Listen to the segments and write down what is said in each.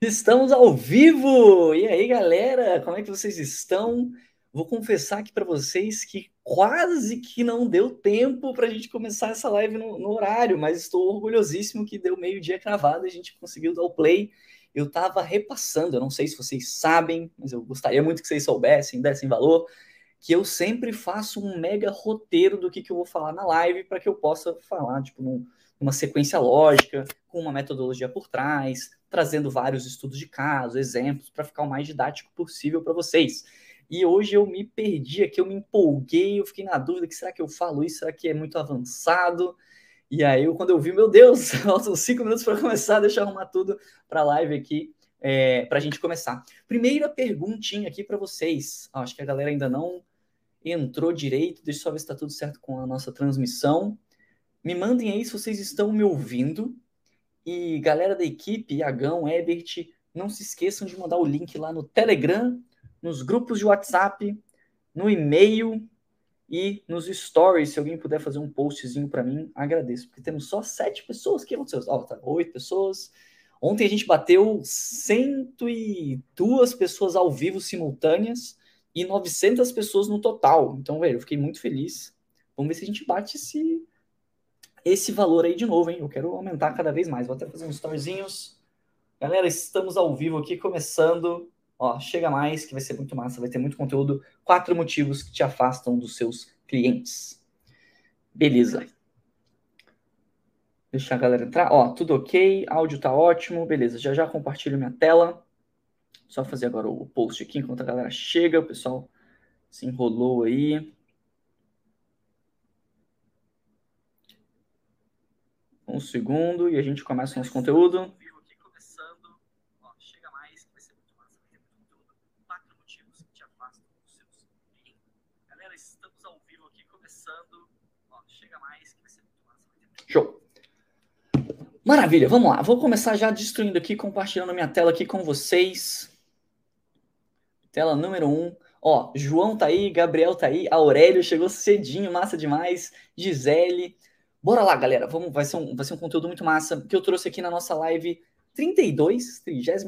Estamos ao vivo! E aí, galera, como é que vocês estão? Vou confessar aqui para vocês que quase que não deu tempo para a gente começar essa live no, no, horário, mas estou orgulhosíssimo que deu meio-dia cravado e a gente conseguiu dar o play. Eu estava repassando, eu não sei se vocês sabem, mas eu gostaria muito que vocês soubessem, dessem valor, que eu sempre faço um mega roteiro do que, que eu vou falar na live para que eu possa falar, tipo, num, numa sequência lógica, com uma metodologia por trás, trazendo vários estudos de caso, exemplos, para ficar o mais didático possível para vocês. E hoje eu me perdi aqui, eu me empolguei, eu fiquei na dúvida que será que eu falo isso, será que é muito avançado? E aí, quando eu vi, meu Deus, faltam cinco minutos para começar, deixa eu arrumar tudo para a live aqui, é, para a gente começar. Primeira perguntinha aqui para vocês. Acho que a galera ainda não entrou direito, deixa eu só ver se está tudo certo com a nossa transmissão. Me mandem aí se vocês estão me ouvindo. E galera da equipe, Iagão, Ebert, não se esqueçam de mandar o link lá no Telegram, nos grupos de WhatsApp, no e-mail e nos stories. Se alguém puder fazer um postzinho para mim, agradeço. Porque temos só sete pessoas. O que aconteceu? Oh, tá, oito pessoas. Ontem a gente bateu 102 pessoas ao vivo simultâneas e 900 pessoas no total. Então, velho, eu fiquei muito feliz. Vamos ver se a gente bate esse, esse valor aí de novo, hein? Eu quero aumentar cada vez mais. Vou até fazer uns storyzinhos. Galera, estamos ao vivo aqui, começando. Ó, chega mais, que vai ser muito massa, vai ter muito conteúdo. Quatro motivos que te afastam dos seus clientes. Beleza. Deixa a galera entrar. Ó, tudo ok, áudio tá ótimo, beleza. Já já compartilho minha tela. Só fazer agora o post aqui enquanto a galera chega. O pessoal se enrolou aí. Um segundo e a gente começa o nosso conteúdo. Show. Maravilha, vamos lá. Vou começar já destruindo aqui, compartilhando minha tela aqui com vocês. Tela número 1. Um. Ó, João tá aí, Gabriel tá aí, Aurélio chegou cedinho, massa demais. Gisele, Bora lá, galera. Vamos, vai, ser um, vai ser um conteúdo muito massa que eu trouxe aqui na nossa live 32, 32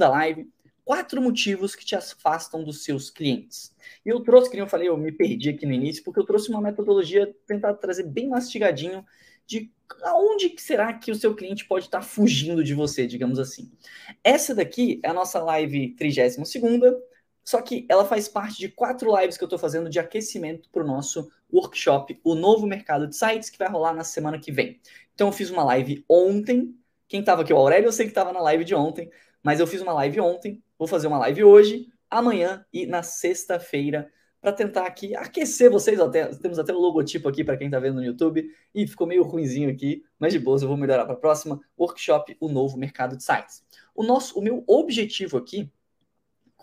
live. Quatro motivos que te afastam dos seus clientes. E eu trouxe, que eu falei, eu me perdi aqui no início, porque eu trouxe uma metodologia tentar trazer bem mastigadinho de aonde será que o seu cliente pode estar fugindo de você, digamos assim. Essa daqui é a nossa live 32 segunda só que ela faz parte de quatro lives que eu estou fazendo de aquecimento para o nosso workshop, o novo mercado de sites, que vai rolar na semana que vem. Então eu fiz uma live ontem. Quem estava aqui, o Aurélio, eu sei que estava na live de ontem, mas eu fiz uma live ontem, vou fazer uma live hoje, amanhã e na sexta-feira para tentar aqui aquecer vocês. Até, temos até o logotipo aqui para quem está vendo no YouTube e ficou meio ruinzinho aqui, mas de boa, eu vou melhorar para a próxima. Workshop, o novo mercado de sites. O nosso, o meu objetivo aqui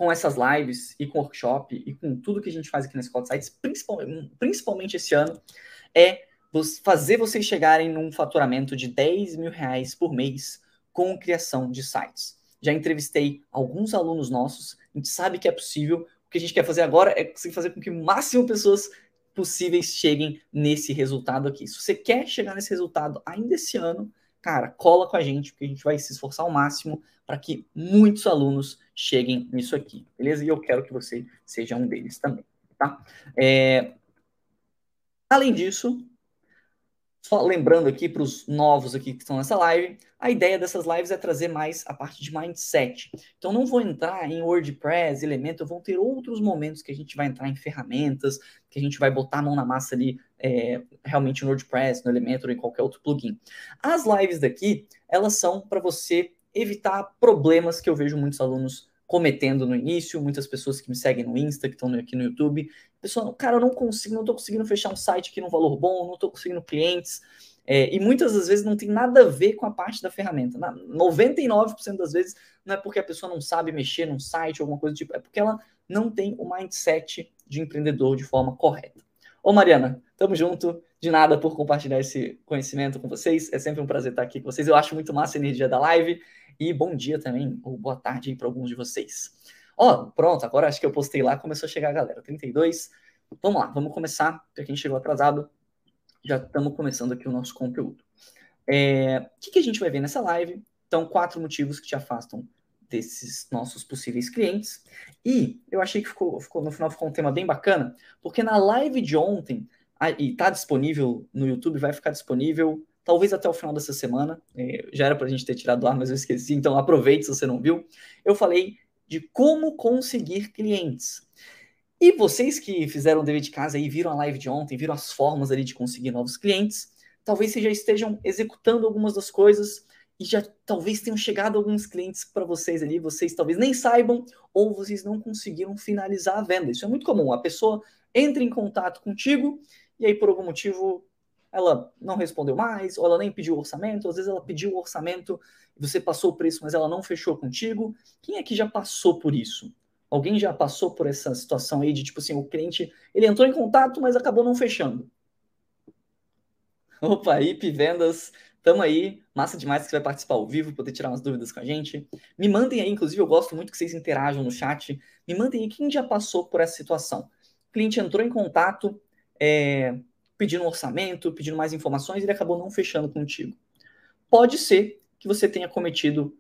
com essas lives e com workshop e com tudo que a gente faz aqui na Escola de Sites, principalmente, principalmente esse ano, é fazer vocês chegarem num faturamento de 10 mil reais por mês com criação de sites. Já entrevistei alguns alunos nossos, a gente sabe que é possível. O que a gente quer fazer agora é conseguir fazer com que o máximo de pessoas possíveis cheguem nesse resultado aqui. Se você quer chegar nesse resultado ainda esse ano, cara, cola com a gente, porque a gente vai se esforçar ao máximo para que muitos alunos cheguem nisso aqui, beleza? E eu quero que você seja um deles também, tá? É... Além disso, só lembrando aqui para os novos aqui que estão nessa live, a ideia dessas lives é trazer mais a parte de mindset. Então não vou entrar em WordPress, Elementor, vão ter outros momentos que a gente vai entrar em ferramentas, que a gente vai botar a mão na massa ali é, realmente no WordPress, no Elementor ou em qualquer outro plugin. As lives daqui, elas são para você evitar problemas que eu vejo muitos alunos cometendo no início, muitas pessoas que me seguem no Insta, que estão aqui no YouTube. Pessoal, cara, eu não consigo, não estou conseguindo fechar um site aqui no valor bom, não estou conseguindo clientes. É, e muitas das vezes não tem nada a ver com a parte da ferramenta. Na, 99% das vezes não é porque a pessoa não sabe mexer num site alguma coisa do tipo, é porque ela não tem o mindset de empreendedor de forma correta. Ô Mariana, tamo junto. De nada por compartilhar esse conhecimento com vocês. É sempre um prazer estar aqui com vocês. Eu acho muito massa a energia da live. E bom dia também, ou boa tarde aí para alguns de vocês. Ó, pronto, agora acho que eu postei lá, começou a chegar a galera. 32. Vamos lá, vamos começar. Para quem chegou atrasado, já estamos começando aqui o nosso conteúdo. É, o que, que a gente vai ver nessa live? Então, quatro motivos que te afastam desses nossos possíveis clientes. E eu achei que ficou, ficou, no final ficou um tema bem bacana, porque na live de ontem, e está disponível no YouTube, vai ficar disponível talvez até o final dessa semana. É, já era para a gente ter tirado do ar, mas eu esqueci, então aproveite se você não viu. Eu falei de como conseguir clientes. E vocês que fizeram o dever de casa e viram a live de ontem, viram as formas ali de conseguir novos clientes, talvez vocês já estejam executando algumas das coisas e já talvez tenham chegado alguns clientes para vocês ali, vocês talvez nem saibam ou vocês não conseguiram finalizar a venda. Isso é muito comum. A pessoa entra em contato contigo e aí por algum motivo ela não respondeu mais, ou ela nem pediu orçamento, às vezes ela pediu o orçamento, você passou o preço, mas ela não fechou contigo. Quem é que já passou por isso? Alguém já passou por essa situação aí de tipo assim, o cliente, ele entrou em contato, mas acabou não fechando. Opa, IP Vendas, tamo aí. Massa demais que você vai participar ao vivo, poder tirar umas dúvidas com a gente. Me mandem aí, inclusive, eu gosto muito que vocês interajam no chat. Me mandem aí quem já passou por essa situação. O cliente entrou em contato, é, pedindo um orçamento, pedindo mais informações, ele acabou não fechando contigo. Pode ser que você tenha cometido,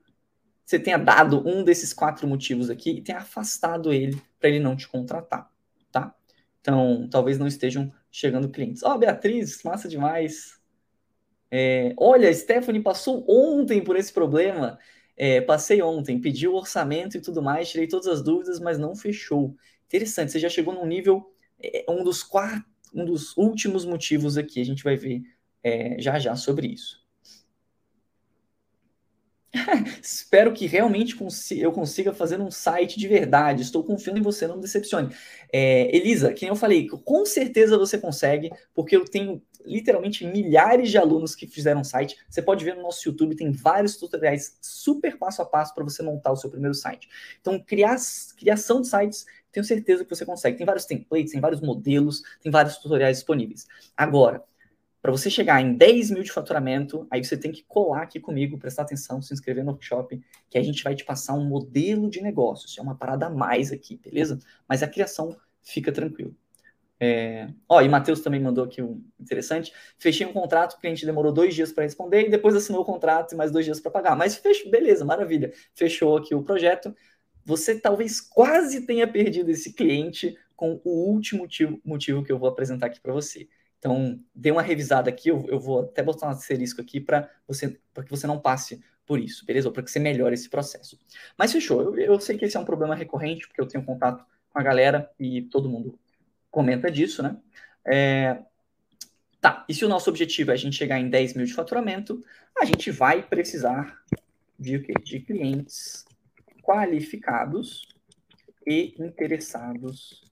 você tenha dado um desses quatro motivos aqui e tenha afastado ele para ele não te contratar, tá? Então, talvez não estejam chegando clientes. Ó, oh, Beatriz, massa demais. É, olha, Stephanie passou ontem por esse problema. É, passei ontem, pedi o orçamento e tudo mais, tirei todas as dúvidas, mas não fechou. Interessante, você já chegou num nível, é, um dos quatro, um dos últimos motivos aqui, a gente vai ver é, já já sobre isso. Espero que realmente eu consiga fazer um site de verdade. Estou confiando em você, não me decepcione. É, Elisa, quem eu falei, com certeza você consegue, porque eu tenho literalmente milhares de alunos que fizeram site. Você pode ver no nosso YouTube, tem vários tutoriais super passo a passo para você montar o seu primeiro site. Então, criar, criação de sites, tenho certeza que você consegue. Tem vários templates, tem vários modelos, tem vários tutoriais disponíveis. Agora, para você chegar em 10 mil de faturamento, aí você tem que colar aqui comigo, prestar atenção, se inscrever no workshop, que a gente vai te passar um modelo de negócios. É uma parada a mais aqui, beleza? Mas a criação fica tranquilo. É... Ó, e Matheus também mandou aqui um interessante. Fechei um contrato, o cliente demorou dois dias para responder e depois assinou o contrato e mais dois dias para pagar. Mas fechou, beleza, maravilha. Fechou aqui o projeto. Você talvez quase tenha perdido esse cliente com o último motivo, motivo que eu vou apresentar aqui para você. Então, dê uma revisada aqui, eu, eu vou até botar um asterisco aqui para você, para que você não passe por isso, beleza? Ou para que você melhore esse processo. Mas fechou, eu, eu sei que esse é um problema recorrente, porque eu tenho contato com a galera e todo mundo comenta disso, né? É, tá, e se o nosso objetivo é a gente chegar em 10 mil de faturamento, a gente vai precisar de, de clientes qualificados e interessados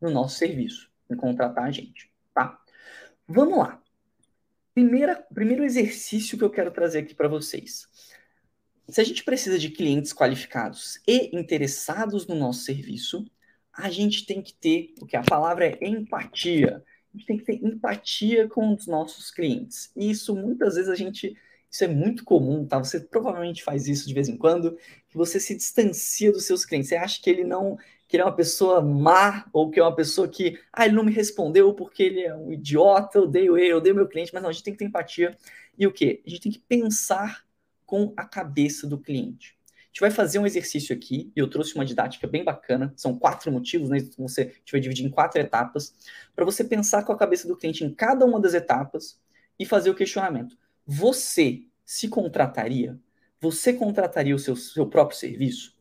no nosso serviço, em contratar a gente, tá? Vamos lá. Primeira, primeiro exercício que eu quero trazer aqui para vocês. Se a gente precisa de clientes qualificados e interessados no nosso serviço, a gente tem que ter, o que a palavra é empatia. A gente tem que ter empatia com os nossos clientes. E isso muitas vezes a gente, isso é muito comum, tá? Você provavelmente faz isso de vez em quando, que você se distancia dos seus clientes. Você acha que ele não que ele é uma pessoa má, ou que é uma pessoa que, ah, ele não me respondeu porque ele é um idiota, odeio eu odeio meu cliente, mas não, a gente tem que ter empatia. E o quê? A gente tem que pensar com a cabeça do cliente. A gente vai fazer um exercício aqui, e eu trouxe uma didática bem bacana, são quatro motivos, né? Então você, a gente vai dividir em quatro etapas, para você pensar com a cabeça do cliente em cada uma das etapas e fazer o questionamento. Você se contrataria? Você contrataria o seu, seu próprio serviço?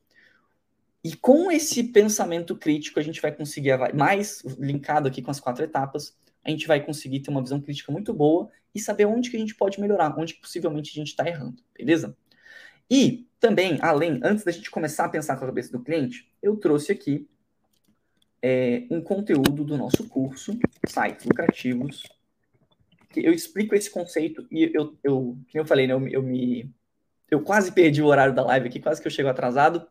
E com esse pensamento crítico, a gente vai conseguir, mais linkado aqui com as quatro etapas, a gente vai conseguir ter uma visão crítica muito boa e saber onde que a gente pode melhorar, onde possivelmente a gente está errando, beleza? E também, além, antes da gente começar a pensar com a cabeça do cliente, eu trouxe aqui é, um conteúdo do nosso curso, Sites Lucrativos, eu explico esse conceito e eu, eu como eu falei, né, eu, eu me... Eu quase perdi o horário da live aqui, quase que eu chego atrasado,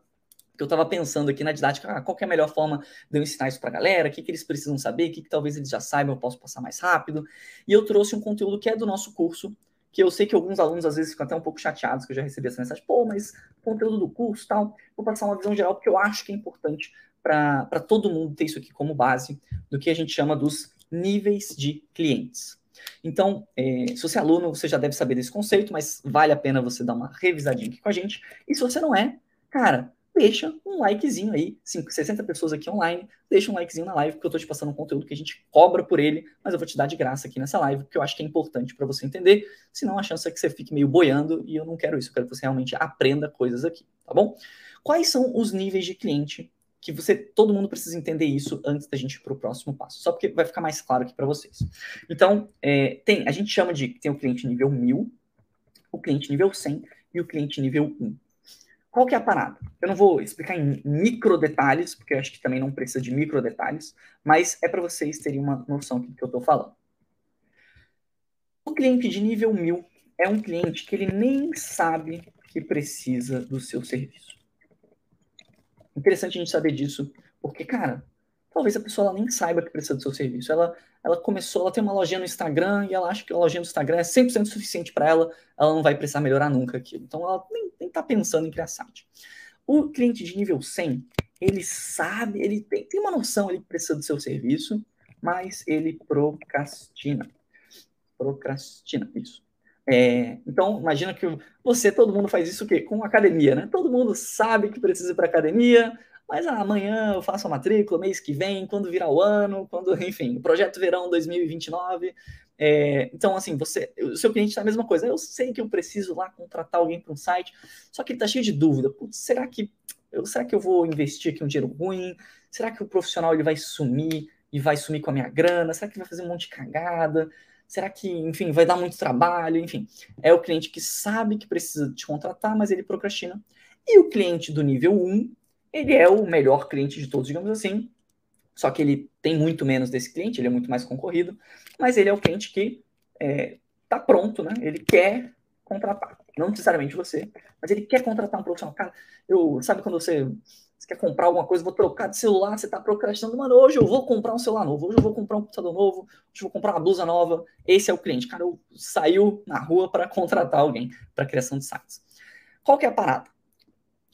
que eu estava pensando aqui na didática, ah, qual é a melhor forma de eu ensinar isso para a galera, o que, que eles precisam saber, o que, que talvez eles já saibam, eu posso passar mais rápido. E eu trouxe um conteúdo que é do nosso curso, que eu sei que alguns alunos às vezes ficam até um pouco chateados, que eu já recebi essa mensagem, pô, mas conteúdo do curso tal, vou passar uma visão geral, porque eu acho que é importante para todo mundo ter isso aqui como base do que a gente chama dos níveis de clientes. Então, é, se você é aluno, você já deve saber desse conceito, mas vale a pena você dar uma revisadinha aqui com a gente. E se você não é, cara, deixa um likezinho aí, 5, 60 pessoas aqui online, deixa um likezinho na live, porque eu tô te passando um conteúdo que a gente cobra por ele, mas eu vou te dar de graça aqui nessa live, porque eu acho que é importante para você entender, senão a chance é que você fique meio boiando, e eu não quero isso, eu quero que você realmente aprenda coisas aqui, tá bom? Quais são os níveis de cliente que você, todo mundo precisa entender isso antes da gente ir para o próximo passo, só porque vai ficar mais claro aqui para vocês. Então, é, tem, a gente chama de, tem o cliente nível 1000, o cliente nível 100 e o cliente nível 1. Qual que é a parada? Eu não vou explicar em micro detalhes, porque eu acho que também não precisa de micro detalhes, mas é para vocês terem uma noção do que eu estou falando. O cliente de nível 1000 é um cliente que ele nem sabe que precisa do seu serviço. Interessante a gente saber disso, porque, cara, talvez a pessoa nem saiba que precisa do seu serviço. Ela, ela começou, ela tem uma lojinha no Instagram e ela acha que a lojinha do Instagram é 100% suficiente para ela, ela não vai precisar melhorar nunca aquilo. Então ela nem, nem tá pensando em criar site. O cliente de nível 100, ele sabe, ele tem, tem uma noção, ele precisa do seu serviço, mas ele procrastina. Procrastina, isso. É, então, imagina que você, todo mundo faz isso o quê? Com academia, né? Todo mundo sabe que precisa ir para academia, mas ah, amanhã eu faço a matrícula, mês que vem, quando virar o ano, quando, enfim, o projeto verão 2029. É, então, assim, você, o seu cliente está a mesma coisa. Eu sei que eu preciso lá contratar alguém para um site, só que ele está cheio de dúvida. Putz, será que eu, será que eu vou investir aqui um dinheiro ruim? Será que o profissional ele vai sumir e vai sumir com a minha grana? Será que vai fazer um monte de cagada? Será que, enfim, vai dar muito trabalho? Enfim, é o cliente que sabe que precisa te contratar, mas ele procrastina. E o cliente do nível 1, ele é o melhor cliente de todos, digamos assim. Só que ele tem muito menos desse cliente, ele é muito mais concorrido, mas ele é o cliente que está é, tá pronto, né? Ele quer contratar. Não necessariamente você, mas ele quer contratar um profissional. Cara, eu, sabe quando você, você quer comprar alguma coisa, vou trocar de celular, você está procrastinando, mano, hoje eu vou comprar um celular novo, hoje eu vou comprar um computador novo, hoje eu vou comprar uma blusa nova. Esse é o cliente. Cara, eu saiu na rua para contratar alguém para criação de sites. Qual que é a parada?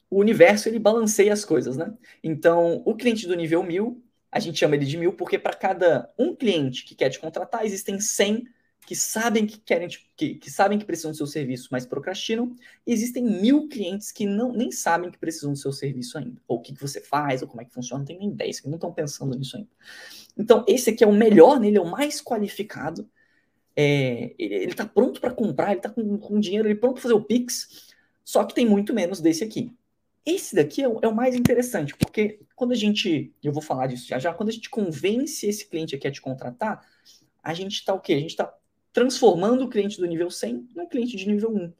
o universo ele balanceia as coisas, né? Então, o cliente do nível 1000, a gente chama ele de 1000 porque para cada um cliente que quer te contratar, existem 100 que sabem que querem que, que sabem que precisam do seu serviço, mas procrastinam, e existem mil clientes que não nem sabem que precisam do seu serviço ainda, ou o que, que você faz, ou como é que funciona, não tem nem ideia, que não estão pensando nisso ainda. Então, esse aqui é o melhor nele, é o mais qualificado, é, ele está pronto para comprar, ele está com, com dinheiro, ele é pronto para fazer o Pix, só que tem muito menos desse aqui. Esse daqui é o, é o, mais interessante, porque quando a gente, eu vou falar disso já já, quando a gente convence esse cliente aqui a te contratar, a gente está o quê? A gente está transformando o cliente do nível 100 num cliente de nível 1. Então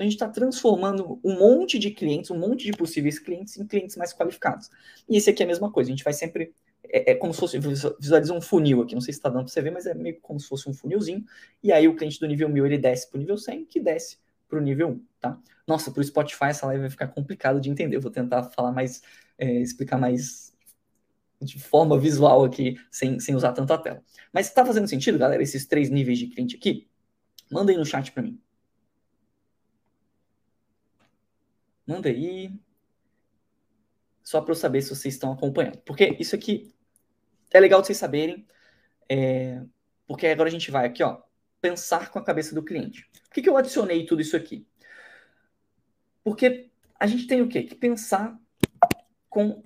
a gente está transformando um monte de clientes, um monte de possíveis clientes em clientes mais qualificados. E esse aqui é a mesma coisa, a gente vai sempre. É, é como se fosse. Visualiza um funil aqui, não sei se está dando para você ver, mas é meio como se fosse um funilzinho. E aí o cliente do nível 1000 ele desce para o nível 100, que desce para o nível 1, tá? Nossa, para o Spotify essa live vai ficar complicado de entender. Eu vou tentar falar mais, é, explicar mais de forma visual aqui, sem, sem usar tanto a tela. Mas está fazendo sentido, galera, esses três níveis de cliente aqui? Manda aí no chat para mim. Manda aí. Só para eu saber se vocês estão acompanhando. Porque isso aqui é legal de vocês saberem. É, porque agora a gente vai aqui, ó, pensar com a cabeça do cliente. Por que, que eu adicionei tudo isso aqui? Porque a gente tem o quê? Que pensar com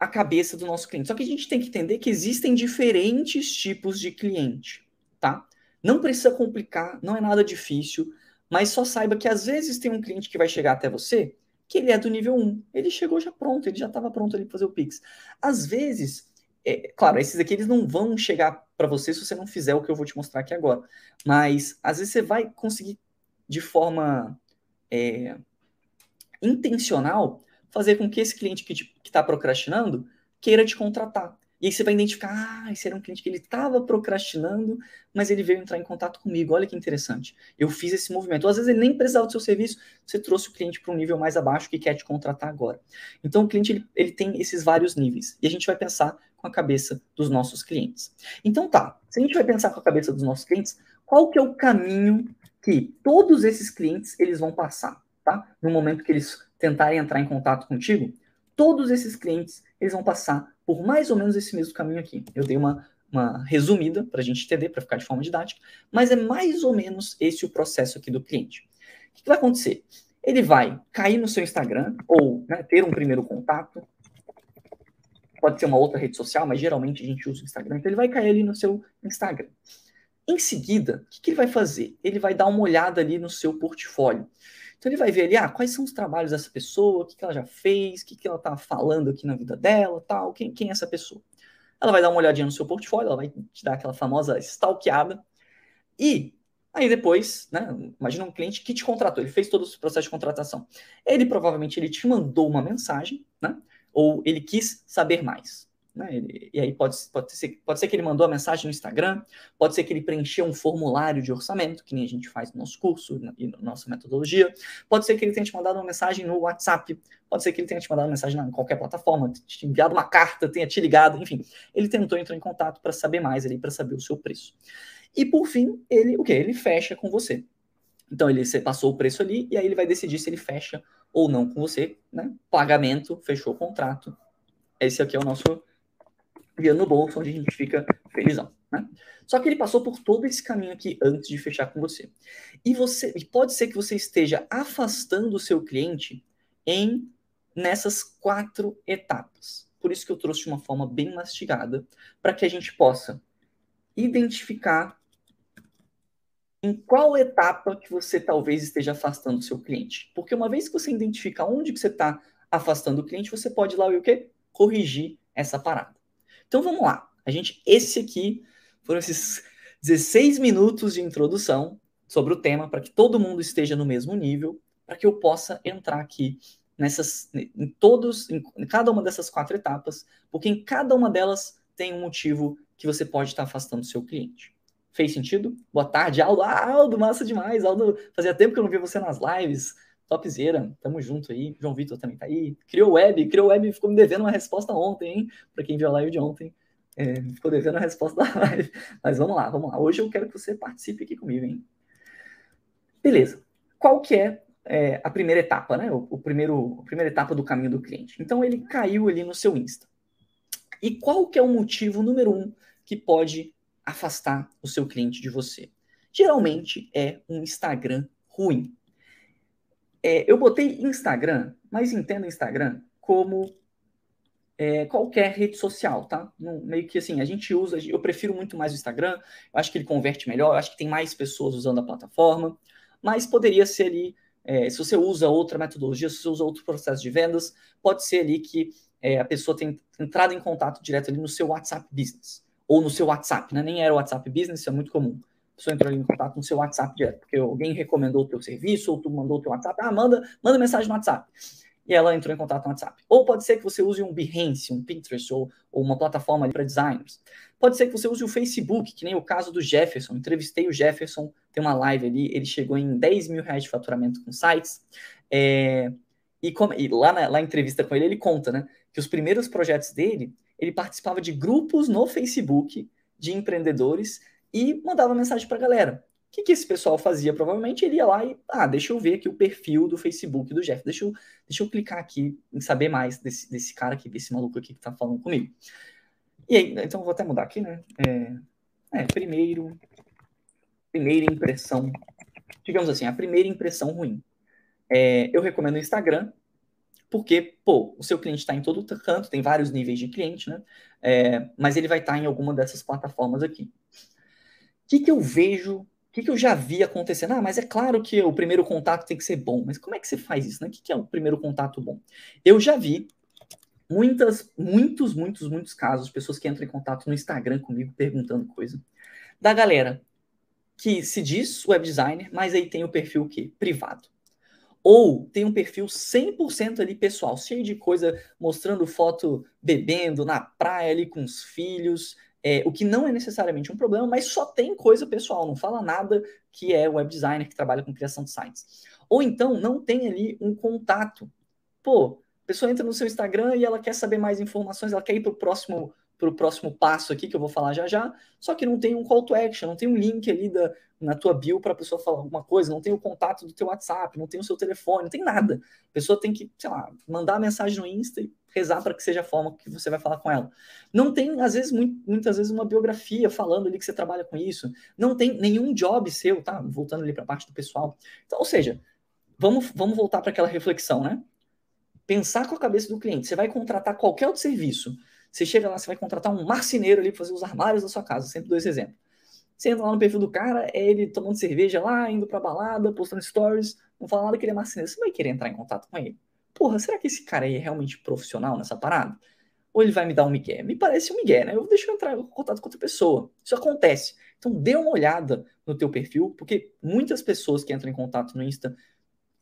a cabeça do nosso cliente. Só que a gente tem que entender que existem diferentes tipos de cliente, tá? Não precisa complicar, não é nada difícil, mas só saiba que às vezes tem um cliente que vai chegar até você que ele é do nível 1. Ele chegou já pronto, ele já estava pronto ali para fazer o Pix. Às vezes, é, claro, esses aqui eles não vão chegar para você se você não fizer o que eu vou te mostrar aqui agora. Mas às vezes você vai conseguir de forma é, intencional fazer com que esse cliente que está procrastinando queira te contratar. E aí você vai identificar, ah, esse era um cliente que ele estava procrastinando, mas ele veio entrar em contato comigo. Olha que interessante. Eu fiz esse movimento. Ou às vezes ele nem precisava do seu serviço, você trouxe o cliente para um nível mais abaixo que quer te contratar agora. Então o cliente ele, ele tem esses vários níveis. E a gente vai pensar com a cabeça dos nossos clientes. Então tá, se a gente vai pensar com a cabeça dos nossos clientes, qual que é o caminho que todos esses clientes eles vão passar, tá? No momento que eles tentarem entrar em contato contigo, todos esses clientes eles vão passar por mais ou menos esse mesmo caminho aqui. Eu dei uma, uma resumida para a gente entender, para ficar de forma didática, mas é mais ou menos esse o processo aqui do cliente. O que, que vai acontecer? Ele vai cair no seu Instagram ou né, ter um primeiro contato. Pode ser uma outra rede social, mas geralmente a gente usa o Instagram. Então ele vai cair ali no seu Instagram. Em seguida, o que, que ele vai fazer? Ele vai dar uma olhada ali no seu portfólio. Então ele vai ver ali, ah, quais são os trabalhos dessa pessoa, o que, que ela já fez, o que, que ela está falando aqui na vida dela, tal, quem, quem é essa pessoa. Ela vai dar uma olhadinha no seu portfólio, ela vai te dar aquela famosa stalkeada. E aí depois, né, imagina um cliente que te contratou, ele fez todo o processo de contratação. Ele provavelmente ele te mandou uma mensagem, né, ou ele quis saber mais. Né? E aí pode, pode, ser, pode ser que ele mandou a mensagem no Instagram, pode ser que ele preencheu um formulário de orçamento, que nem a gente faz no nosso curso e na nossa metodologia, pode ser que ele tenha te mandado uma mensagem no WhatsApp, pode ser que ele tenha te mandado uma mensagem em qualquer plataforma, te enviado uma carta, tenha te ligado, enfim, ele tentou entrar em contato para saber mais ali, para saber o seu preço. E por fim, ele o que? Ele fecha com você. Então ele passou o preço ali e aí ele vai decidir se ele fecha ou não com você, né? Pagamento, fechou o contrato. Esse aqui é o nosso dinheiro no bolso, onde a gente fica felizão. Né? Só que ele passou por todo esse caminho aqui antes de fechar com você. E você e pode ser que você esteja afastando o seu cliente em nessas quatro etapas. Por isso que eu trouxe de uma forma bem mastigada, para que a gente possa identificar em qual etapa que você talvez esteja afastando o seu cliente. Porque uma vez que você identifica onde que você está afastando o cliente, você pode ir lá e o quê? Corrigir essa parada. Então vamos lá. A gente, esse aqui foram esses 16 minutos de introdução sobre o tema para que todo mundo esteja no mesmo nível, para que eu possa entrar aqui nessas, em todos, em, em cada uma dessas quatro etapas, porque em cada uma delas tem um motivo que você pode estar afastando o seu cliente. Fez sentido? Boa tarde, Aldo. Ah, Aldo, massa demais. Aldo, fazia tempo que eu não via você nas lives. Topzera, tamo junto aí. João Vitor também tá aí. Criou web, criou web, ficou me devendo uma resposta ontem, hein? Pra quem viu a live de ontem. É, ficou devendo a resposta da live. Mas vamos lá, vamos lá. Hoje eu quero que você participe aqui comigo, hein? Beleza. Qual que é, é a primeira etapa, né? O, o, primeiro, a primeira etapa do caminho do cliente. Então ele caiu ali no seu Insta. E qual que é o motivo número um que pode afastar o seu cliente de você? Geralmente é um Instagram ruim. É, eu botei Instagram, mas entenda Instagram como é, qualquer rede social, tá? No, meio que assim, a gente usa, eu prefiro muito mais o Instagram, eu acho que ele converte melhor, eu acho que tem mais pessoas usando a plataforma, mas poderia ser ali, é, se você usa outra metodologia, se você usa outro processo de vendas, pode ser ali que é, a pessoa tem entrado em contato direto ali no seu WhatsApp Business, ou no seu WhatsApp, né? Nem era o WhatsApp Business, isso é muito comum pessoa entrou em contato no seu WhatsApp direto, porque alguém recomendou o teu serviço, ou tu mandou o teu WhatsApp, ah, manda, manda mensagem no WhatsApp. E ela entrou em contato no WhatsApp. Ou pode ser que você use um Behance, um Pinterest, ou, ou uma plataforma para designers. Pode ser que você use o Facebook, que nem o caso do Jefferson. Entrevistei o Jefferson, tem uma live ali, ele chegou em 10 mil reais de faturamento com sites. É, e, como, e lá na lá entrevista com ele, ele conta, né, que os primeiros projetos dele, ele participava de grupos no Facebook de empreendedores e mandava mensagem para a galera. O que, que esse pessoal fazia? Provavelmente ele ia lá e, ah, deixa eu ver aqui o perfil do Facebook do Jeff, deixa eu, deixa eu clicar aqui em saber mais desse, desse cara aqui, desse maluco aqui que tá falando comigo. E aí, então vou até mudar aqui, né? É, é, primeiro, primeira impressão, digamos assim, a primeira impressão ruim. É, eu recomendo o Instagram, porque, pô, o seu cliente está em todo canto, tem vários níveis de cliente, né? É, mas ele vai estar tá em alguma dessas plataformas aqui que, que eu vejo, o que, que eu já vi acontecendo? Ah, mas é claro que o primeiro contato tem que ser bom, mas como é que você faz isso? Né? O que, que é o primeiro contato bom? Eu já vi muitas, muitos, muitos, muitos casos, pessoas que entram em contato no Instagram comigo perguntando coisa, da galera que se diz web designer, mas aí tem o perfil o quê? Privado. Ou tem um perfil 100% ali pessoal, cheio de coisa, mostrando foto bebendo na praia ali com os filhos, é, o que não é necessariamente um problema, mas só tem coisa pessoal, não fala nada que é web designer que trabalha com criação de sites. Ou então não tem ali um contato. Pô, a pessoa entra no seu Instagram e ela quer saber mais informações, ela quer ir para o próximo para o próximo passo aqui, que eu vou falar já já, só que não tem um call to action, não tem um link ali da, na tua bio para a pessoa falar alguma coisa, não tem o contato do teu WhatsApp, não tem o seu telefone, não tem nada. A pessoa tem que, sei lá, mandar a mensagem no Insta e rezar para que seja a forma que você vai falar com ela. Não tem, às vezes, muito, muitas vezes, uma biografia falando ali que você trabalha com isso. Não tem nenhum job seu, tá? Voltando ali para a parte do pessoal. Então, ou seja, vamos, vamos voltar para aquela reflexão, né? Pensar com a cabeça do cliente. Você vai contratar qualquer outro serviço. Você chega lá, você vai contratar um marceneiro ali para fazer os armários da sua casa. Sempre dou esse exemplo. Você entra lá no perfil do cara, é ele tomando cerveja lá, indo pra balada, postando stories, não fala nada que ele é marceneiro. Você vai querer entrar em contato com ele? Porra, será que esse cara aí é realmente profissional nessa parada? Ou ele vai me dar um migué? Me parece um migué, né? Eu deixo eu entrar em contato com outra pessoa. Isso acontece. Então dê uma olhada no teu perfil, porque muitas pessoas que entram em contato no Insta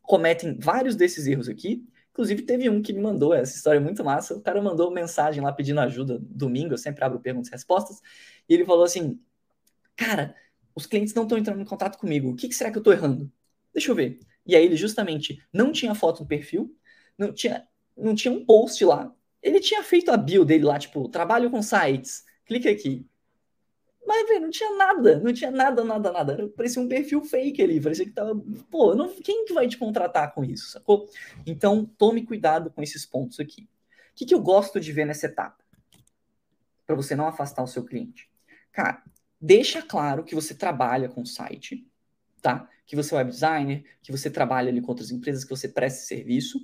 cometem vários desses erros aqui. Inclusive, teve um que me mandou essa história muito massa. O cara mandou mensagem lá pedindo ajuda domingo. Eu sempre abro perguntas e respostas. E ele falou assim: Cara, os clientes não estão entrando em contato comigo. O que, que será que eu estou errando? Deixa eu ver. E aí ele justamente não tinha foto no perfil, não tinha, não tinha um post lá. Ele tinha feito a bio dele lá, tipo, trabalho com sites, clique aqui. Mas, velho, não tinha nada, não tinha nada, nada, nada. Parecia um perfil fake ali, parecia que tava. Pô, não, quem que vai te contratar com isso, sacou? Então, tome cuidado com esses pontos aqui. O que, que eu gosto de ver nessa etapa? Para você não afastar o seu cliente. Cara, deixa claro que você trabalha com o site, tá? Que você é web designer, que você trabalha ali com outras empresas, que você presta serviço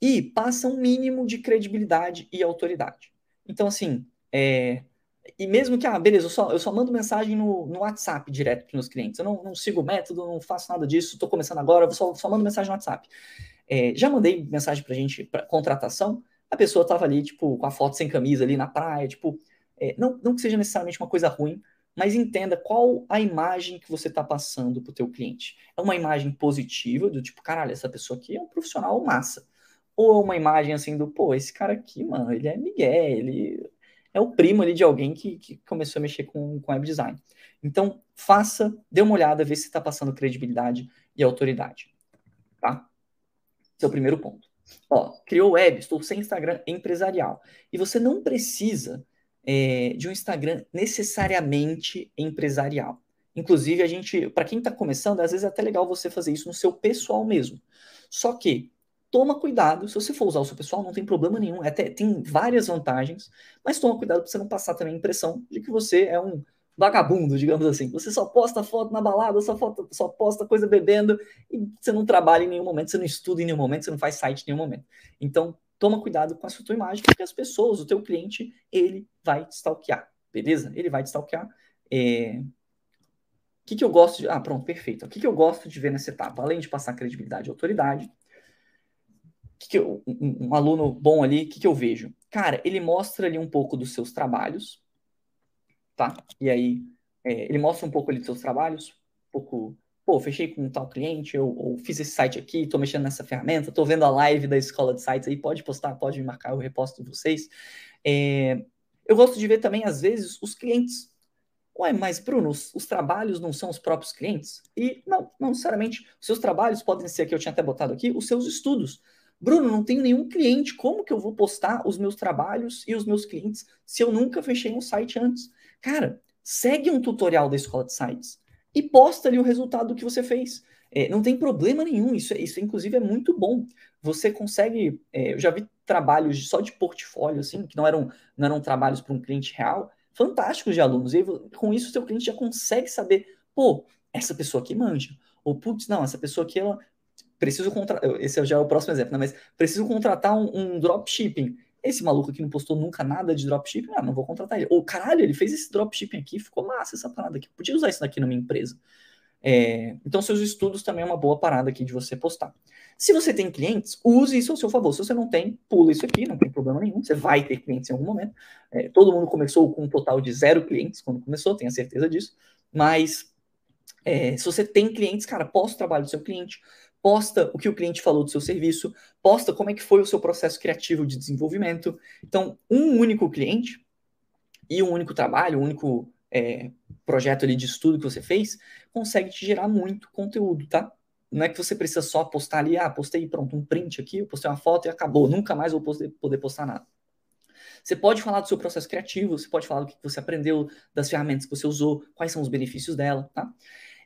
e passa um mínimo de credibilidade e autoridade. Então, assim, é, e mesmo que, ah, beleza, eu só, eu só mando mensagem no, no WhatsApp direto para meus clientes. Eu não, não sigo o método, não faço nada disso, estou começando agora, só, só mando mensagem no WhatsApp. É, já mandei mensagem para gente, para contratação, a pessoa estava ali, tipo, com a foto sem camisa ali na praia, tipo, é, não, não que seja necessariamente uma coisa ruim, mas entenda qual a imagem que você está passando para o teu cliente. É uma imagem positiva, do tipo, caralho, essa pessoa aqui é um profissional massa. Ou é uma imagem assim do, pô, esse cara aqui, mano, ele é Miguel, ele é o primo ali de alguém que, que começou a mexer com, com web design. Então, faça, dê uma olhada, vê se está passando credibilidade e autoridade. Tá? Esse é o primeiro ponto. Ó, criou web, estou sem Instagram empresarial. E você não precisa é, de um Instagram necessariamente empresarial. Inclusive, a gente, para quem está começando, às vezes é até legal você fazer isso no seu pessoal mesmo. Só que toma cuidado, se você for usar o seu pessoal, não tem problema nenhum, até tem várias vantagens, mas toma cuidado para você não passar também a impressão de que você é um vagabundo, digamos assim. Você só posta foto na balada, só, foto, só posta coisa bebendo e você não trabalha em nenhum momento, você não estuda em nenhum momento, você não faz site em nenhum momento. Então, toma cuidado com essa tua imagem, porque as pessoas, o teu cliente, ele vai te stalkear, beleza? Ele vai te stalkear. É... O que, que eu gosto de. Ah, pronto, perfeito. O que, que eu gosto de ver nessa etapa? Além de passar credibilidade e autoridade, que que eu, um, aluno bom ali, o que, que eu vejo? Cara, ele mostra ali um pouco dos seus trabalhos, tá? E aí, é, ele mostra um pouco ali dos seus trabalhos, um pouco pô, fechei com um tal cliente, eu, eu fiz esse site aqui, estou mexendo nessa ferramenta, estou vendo a live da escola de sites aí, pode postar, pode me marcar, eu reposto de vocês. É, eu gosto de ver também, às vezes, os clientes. Ué, mas Bruno, os, os, trabalhos não são os próprios clientes? E não, não necessariamente. Os seus trabalhos podem ser, que eu tinha até botado aqui, os seus estudos. Bruno, não tenho nenhum cliente, como que eu vou postar os meus trabalhos e os meus clientes se eu nunca fechei um site antes? Cara, segue um tutorial da escola de sites e posta ali o resultado do que você fez. É, não tem problema nenhum, isso, é, isso inclusive é muito bom. Você consegue, é, eu já vi trabalhos só de portfólio, assim, que não eram, não eram trabalhos para um cliente real, fantásticos de alunos. E com isso, o seu cliente já consegue saber, pô, essa pessoa aqui manja. Ou, putz, não, essa pessoa aqui, ela preciso contratar. Esse já é o próximo exemplo, né? Mas preciso contratar um, um dropshipping. Esse maluco aqui não postou nunca nada de dropshipping, ah, não vou contratar ele. Ou, caralho, ele fez esse dropshipping aqui, ficou massa essa parada aqui. Podia usar isso daqui na minha empresa. É, então, seus estudos também é uma boa parada aqui de você postar. Se você tem clientes, use isso ao seu favor. Se você não tem, pula isso aqui, não tem problema nenhum. Você vai ter clientes em algum momento. É, todo mundo começou com um total de zero clientes quando começou, tenha certeza disso. Mas é, se você tem clientes, cara, posta o trabalho do seu cliente, posta o que o cliente falou do seu serviço, posta como é que foi o seu processo criativo de desenvolvimento. Então, um único cliente e um único trabalho, um único é, projeto ali de estudo que você fez, consegue te gerar muito conteúdo, tá? Não é que você precisa só postar ali, ah, postei, pronto, um print aqui, eu postei uma foto e acabou, nunca mais vou poder postar nada. Você pode falar do seu processo criativo, você pode falar do que você aprendeu, das ferramentas que você usou, quais são os benefícios dela, tá?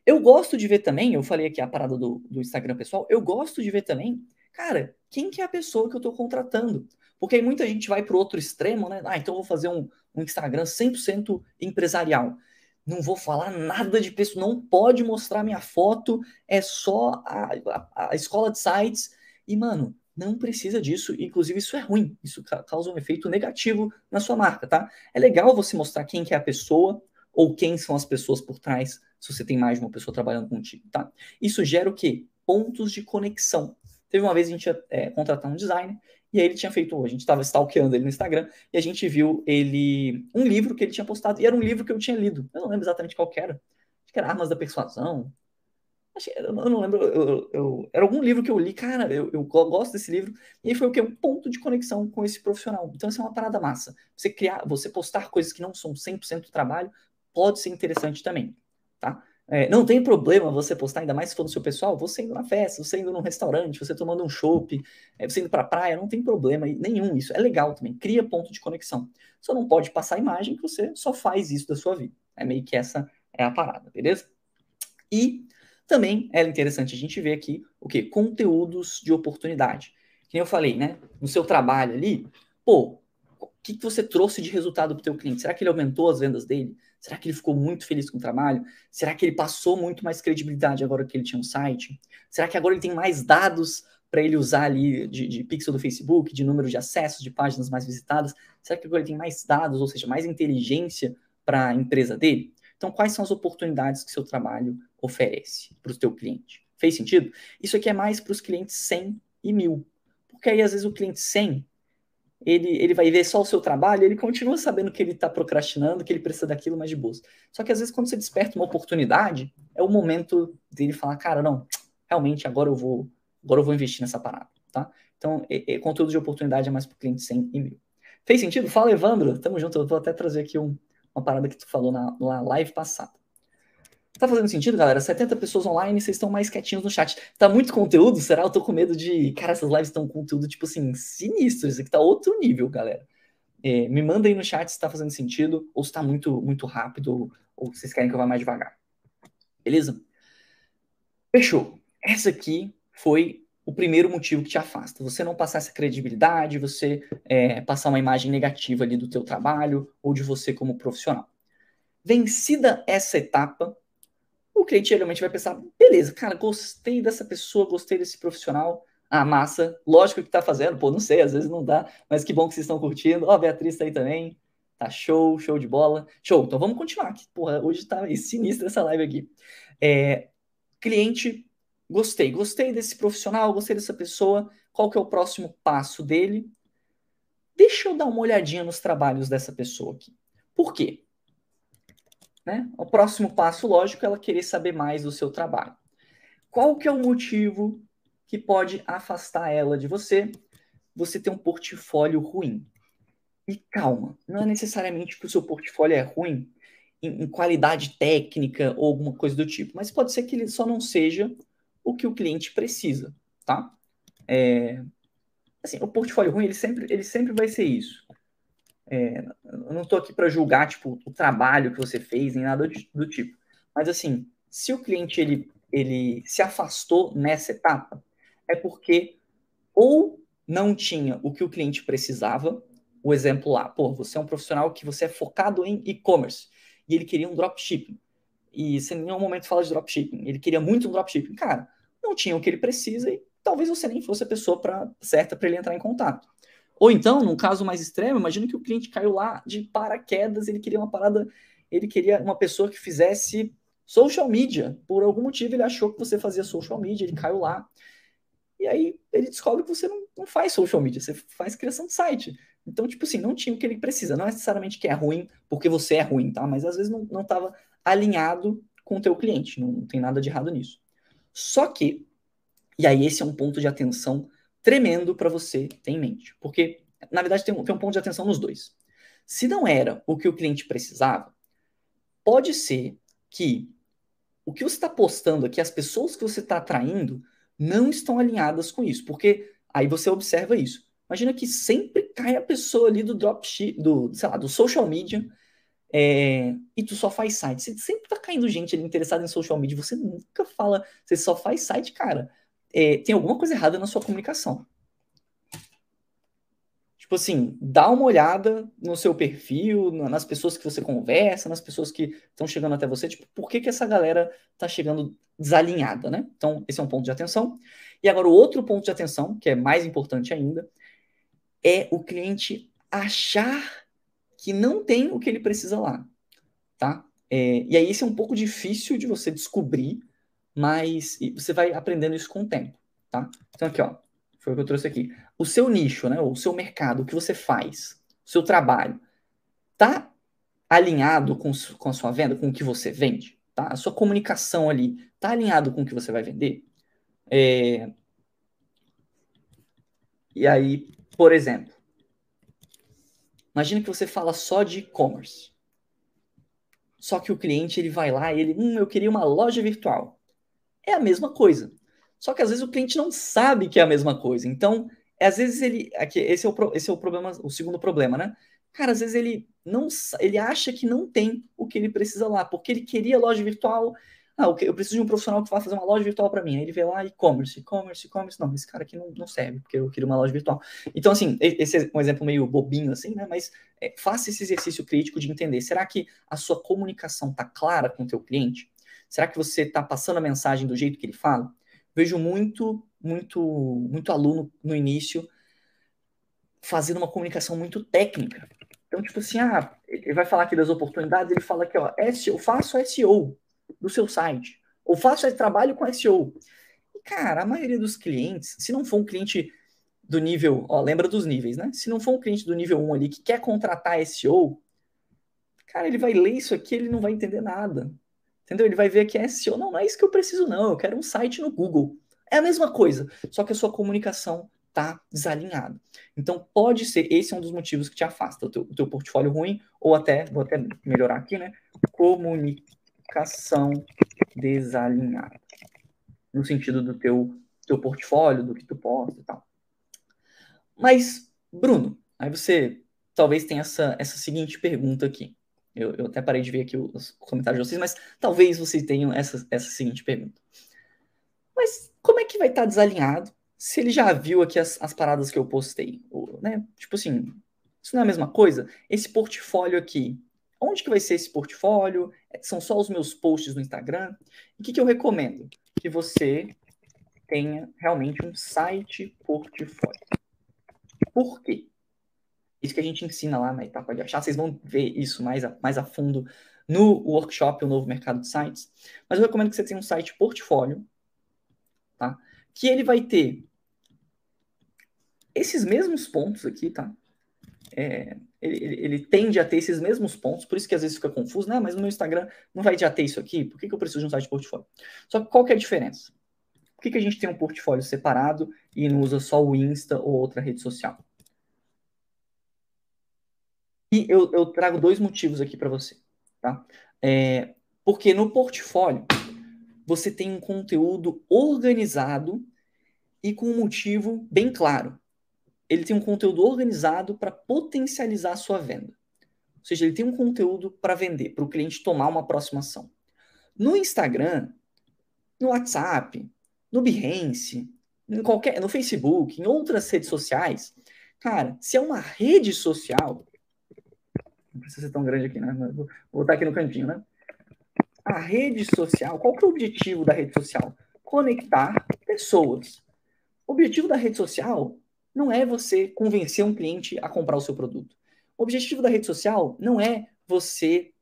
Eu gosto de ver também, eu falei aqui a parada do, do Instagram pessoal, eu gosto de ver também, cara, quem que é a pessoa que eu estou contratando? Porque aí muita gente vai para o outro extremo, né? Ah, então eu vou fazer um, um Instagram 100% empresarial. não vou falar nada de pessoa, não pode mostrar minha foto, é só a, a, a escola de sites. E, mano, não precisa disso, inclusive isso é ruim, isso causa um efeito negativo na sua marca, tá? É legal você mostrar quem que é a pessoa ou quem são as pessoas por trás, se você tem mais de uma pessoa trabalhando contigo, tá? Isso gera o quê? Pontos de conexão. Teve uma vez a gente ia é, contratar um designer e aí ele tinha feito, a gente estava stalkeando ele no Instagram e a gente viu ele um livro que ele tinha postado e era um livro que eu tinha lido. Eu não lembro exatamente qual era. Acho que era Armas da Persuasão, eu não lembro, eu, eu, era algum livro que eu li, cara, eu, eu gosto desse livro, e foi o que? Um ponto de conexão com esse profissional. Então, isso é uma parada massa. Você criar, você postar coisas que não são 100% do trabalho, pode ser interessante também, tá? É, não tem problema você postar, ainda mais se for no seu pessoal, você indo na festa, você indo num restaurante, você tomando um chopp, é, você indo pra praia, não tem problema nenhum isso. É legal também, cria ponto de conexão. Só não pode passar a imagem que você só faz isso da sua vida. É meio que essa é a parada, beleza? E também é interessante a gente ver aqui o que? Conteúdos de oportunidade. Que eu falei, né? No seu trabalho ali, pô, o que, que você trouxe de resultado para o teu cliente? Será que ele aumentou as vendas dele? Será que ele ficou muito feliz com o trabalho? Será que ele passou muito mais credibilidade agora que ele tinha um site? Será que agora ele tem mais dados para ele usar ali de, de, pixel do Facebook, de número de acessos, de páginas mais visitadas? Será que agora ele tem mais dados, ou seja, mais inteligência para a empresa dele? Então, quais são as oportunidades que seu trabalho oferece para o seu cliente? Fez sentido? Isso aqui é mais para os clientes 100 e 1000. Porque aí, às vezes, o cliente 100, ele, ele vai ver só o seu trabalho, ele continua sabendo que ele está procrastinando, que ele precisa daquilo, mas de boas. Só que, às vezes, quando você desperta uma oportunidade, é o momento dele falar, cara, não, realmente, agora eu vou, agora eu vou investir nessa parada, tá? Então, é, é, conteúdo de oportunidade é mais para o cliente 100 e 1000. Fez sentido? Fala, Evandro. Tamo junto. Eu vou até trazer aqui um, uma parada que tu falou na, na live passada. Tá fazendo sentido, galera? 70 pessoas online, vocês estão mais quietinhos no chat. Tá muito conteúdo? Será? Eu tô com medo de. Cara, essas lives estão com conteúdo, tipo assim, sinistro. Isso aqui tá outro nível, galera. É, me manda aí no chat se tá fazendo sentido, ou se tá muito, muito rápido, ou vocês querem que eu vá mais devagar. Beleza? Fechou. Essa aqui foi o primeiro motivo que te afasta. Você não passar essa credibilidade, você é, passar uma imagem negativa ali do teu trabalho ou de você como profissional. Vencida essa etapa, o cliente geralmente vai pensar, beleza, cara, gostei dessa pessoa, gostei desse profissional, a ah, massa, lógico que tá fazendo, pô, não sei, às vezes não dá, mas que bom que vocês estão curtindo. Ó, a Beatriz tá aí também, tá show, show de bola. Show, então vamos continuar aqui. Porra, hoje tá sinistro essa live aqui. É, cliente Gostei, gostei desse profissional, gostei dessa pessoa. Qual que é o próximo passo dele? Deixa eu dar uma olhadinha nos trabalhos dessa pessoa aqui. Por quê? Né? O próximo passo, lógico, é ela querer saber mais do seu trabalho. Qual que é o motivo que pode afastar ela de você? Você ter um portfólio ruim. E calma, não é necessariamente que o seu portfólio é ruim em, em qualidade técnica ou alguma coisa do tipo, mas pode ser que ele só não seja o que o cliente precisa, tá? É, assim, o portfólio ruim, ele sempre, ele sempre vai ser isso. É, eu não estou aqui para julgar, tipo, o trabalho que você fez, nem nada do, tipo. Mas, assim, se o cliente, ele, ele se afastou nessa etapa, é porque ou não tinha o que o cliente precisava, o exemplo lá, pô, você é um profissional que você é focado em e-commerce, e ele queria um dropshipping. E você em nenhum momento fala de dropshipping. Ele queria muito um dropshipping. Cara, não tinha o que ele precisa e talvez você nem fosse a pessoa pra, certa para ele entrar em contato. Ou então, num caso mais extremo, imagina que o cliente caiu lá de paraquedas, ele queria uma parada, ele queria uma pessoa que fizesse social media. Por algum motivo ele achou que você fazia social media, ele caiu lá. E aí ele descobre que você não, não faz social media, você faz criação de site. Então, tipo assim, não tinha o que ele precisa. Não é necessariamente que é ruim porque você é ruim, tá? Mas às vezes não estava alinhado com o teu cliente. Não, não tem nada de errado nisso. Só que, e aí esse é um ponto de atenção tremendo para você ter em mente. Porque, na verdade, tem um, tem um ponto de atenção nos dois. Se não era o que o cliente precisava, pode ser que o que você está postando aqui, as pessoas que você está atraindo, não estão alinhadas com isso. Porque aí você observa isso. Imagina que sempre cai a pessoa ali do dropship, do, sei lá, do social media, é, e tu só faz site. Você sempre tá caindo gente ali interessada em social media, você nunca fala, você só faz site, cara. É, tem alguma coisa errada na sua comunicação. Tipo assim, dá uma olhada no seu perfil, nas pessoas que você conversa, nas pessoas que estão chegando até você, tipo, por que, que essa galera tá chegando desalinhada, né? Então, esse é um ponto de atenção. E agora, o outro ponto de atenção, que é mais importante ainda, é o cliente achar que não tem o que ele precisa lá, tá? É, e aí, isso é um pouco difícil de você descobrir, mas você vai aprendendo isso com o tempo, tá? Então, aqui, ó, foi o que eu trouxe aqui. O seu nicho, né, o seu mercado, o que você faz, o seu trabalho, tá alinhado com, com a sua venda, com o que você vende? Tá? A sua comunicação ali tá alinhado com o que você vai vender? É... E aí, por exemplo, imagina que você fala só de e-commerce. Só que o cliente ele vai lá e ele, hum, eu queria uma loja virtual. É a mesma coisa. Só que às vezes o cliente não sabe que é a mesma coisa. Então, às vezes ele. Aqui, esse, é o, esse é o problema, o segundo problema, né? Cara, às vezes ele não ele acha que não tem o que ele precisa lá, porque ele queria loja virtual. Ah, eu preciso de um profissional que vá fazer uma loja virtual para mim. Aí ele vê lá e-commerce, e-commerce, e-commerce. Não, esse cara aqui não, não serve, porque eu queria uma loja virtual. Então, assim, esse é um exemplo meio bobinho, assim, né? Mas é, faça esse exercício crítico de entender. Será que a sua comunicação tá clara com o teu cliente? Será que você está passando a mensagem do jeito que ele fala? Vejo muito, muito, muito aluno no início fazendo uma comunicação muito técnica. Então, tipo assim, ah, ele vai falar aqui das oportunidades, ele fala aqui, ó, eu faço SEO do seu site, ou faço trabalho com SEO. E, cara, a maioria dos clientes, se não for um cliente do nível, ó, lembra dos níveis, né? Se não for um cliente do nível 1 ali que quer contratar SEO, cara, ele vai ler isso aqui, ele não vai entender nada. Entendeu? Ele vai ver que é SEO. Não, não é isso que eu preciso, não. Eu quero um site no Google. É a mesma coisa, só que a sua comunicação está desalinhada. Então, pode ser, esse é um dos motivos que te afasta, o teu, o teu portfólio ruim, ou até, vou até melhorar aqui, né? Comunicação desalinhada. No sentido do teu, teu portfólio, do que tu posta e tal. Mas, Bruno, aí você talvez tenha essa, essa seguinte pergunta aqui. Eu, eu até parei de ver aqui os comentários de vocês, mas talvez vocês tenham essa, essa seguinte pergunta. Mas como é que vai estar desalinhado se ele já viu aqui as, as paradas que eu postei? Ou, né? Tipo assim, isso não é a mesma coisa? Esse portfólio aqui, onde que vai ser esse portfólio? São só os meus posts no Instagram? O que, que eu recomendo? Que você tenha realmente um site portfólio. Por quê? Isso que a gente ensina lá na etapa de achar, vocês vão ver isso mais a, mais a fundo no workshop O Novo Mercado de Sites. Mas eu recomendo que você tenha um site portfólio, tá? Que ele vai ter esses mesmos pontos aqui, tá? É, ele, ele, ele, tende a ter esses mesmos pontos, por isso que às vezes fica confuso, né? Mas no meu Instagram não vai já ter isso aqui, por que, que eu preciso de um site portfólio? Só que qual que é a diferença? Por que, que a gente tem um portfólio separado e não usa só o Insta ou outra rede social? E eu, eu trago dois motivos aqui para você, tá? É, porque no portfólio você tem um conteúdo organizado e com um motivo bem claro. Ele tem um conteúdo organizado para potencializar a sua venda. Ou seja, ele tem um conteúdo para vender, para o cliente tomar uma próxima ação. No Instagram, no WhatsApp, no Behance, em qualquer, no Facebook, em outras redes sociais, cara, se é uma rede social, não precisa ser tão grande aqui, né? Vou botar aqui no cantinho, né? A rede social, qual que é o objetivo da rede social? Conectar pessoas. O objetivo da rede social não é você convencer um cliente a comprar o seu produto. O objetivo da rede social não é você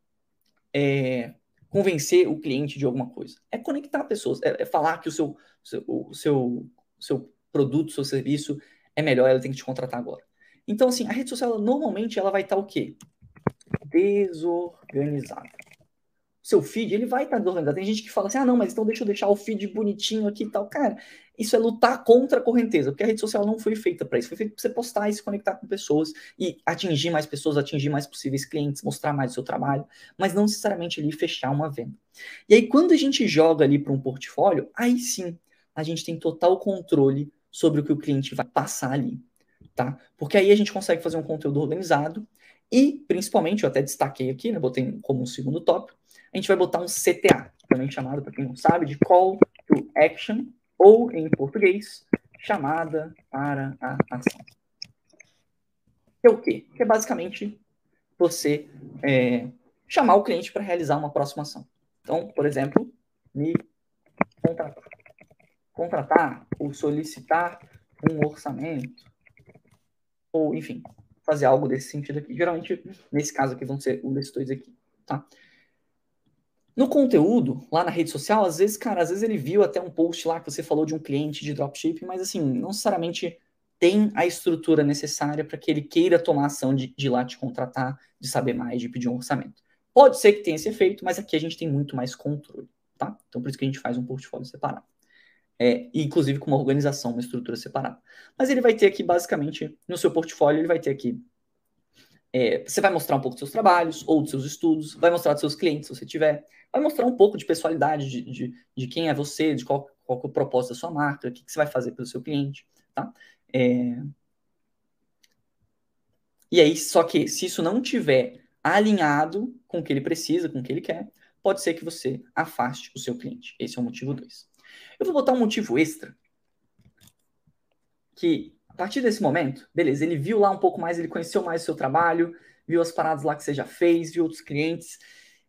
é, convencer o cliente de alguma coisa. É conectar pessoas, é, é falar que o seu, seu, o seu, seu produto, seu serviço é melhor, ela tem que te contratar agora. Então, assim, a rede social, normalmente, ela vai estar o quê? Desorganizada. Seu feed, ele vai estar desorganizado. Tem gente que fala assim, ah, não, mas então deixa eu deixar o feed bonitinho aqui e tal. Cara, isso é lutar contra a correnteza, porque a rede social não foi feita para isso. Foi feita para você postar e se conectar com pessoas e atingir mais pessoas, atingir mais possíveis clientes, mostrar mais o seu trabalho, mas não necessariamente ali fechar uma venda. E aí, quando a gente joga ali para um portfólio, aí sim a gente tem total controle sobre o que o cliente vai passar ali, tá? Porque aí a gente consegue fazer um conteúdo organizado e, principalmente, eu até destaquei aqui, né, botei como um segundo tópico, a gente vai botar um CTA, também chamado, para quem não sabe, de Call to Action, ou, em português, chamada para a ação. Que é o quê? Que é basicamente você é, chamar o cliente para realizar uma próxima ação. Então, por exemplo, me contratar, contratar ou solicitar um orçamento, ou enfim, fazer algo desse sentido aqui. Geralmente, nesse caso aqui, vão ser um desses dois aqui, tá? No conteúdo, lá na rede social, às vezes, cara, às vezes ele viu até um post lá que você falou de um cliente de dropshipping, mas assim, não necessariamente tem a estrutura necessária para que ele queira tomar ação de, de ir lá te contratar, de saber mais, de pedir um orçamento. Pode ser que tenha esse efeito, mas aqui a gente tem muito mais controle, tá? Então por isso que a gente faz um portfólio separado. É, inclusive com uma organização, uma estrutura separada. Mas ele vai ter aqui, basicamente, no seu portfólio, ele vai ter aqui. É, você vai mostrar um pouco dos seus trabalhos ou dos seus estudos, vai mostrar dos seus clientes, se você tiver, vai mostrar um pouco de pessoalidade, de, de, de quem é você, de qual, qual é o propósito da sua marca, o que, que você vai fazer pelo seu cliente, tá? É... E aí, só que se isso não tiver alinhado com o que ele precisa, com o que ele quer, pode ser que você afaste o seu cliente. Esse é o motivo 2. Eu vou botar um motivo extra que, a partir desse momento, beleza, ele viu lá um pouco mais, ele conheceu mais o seu trabalho, viu as paradas lá que você já fez, viu outros clientes.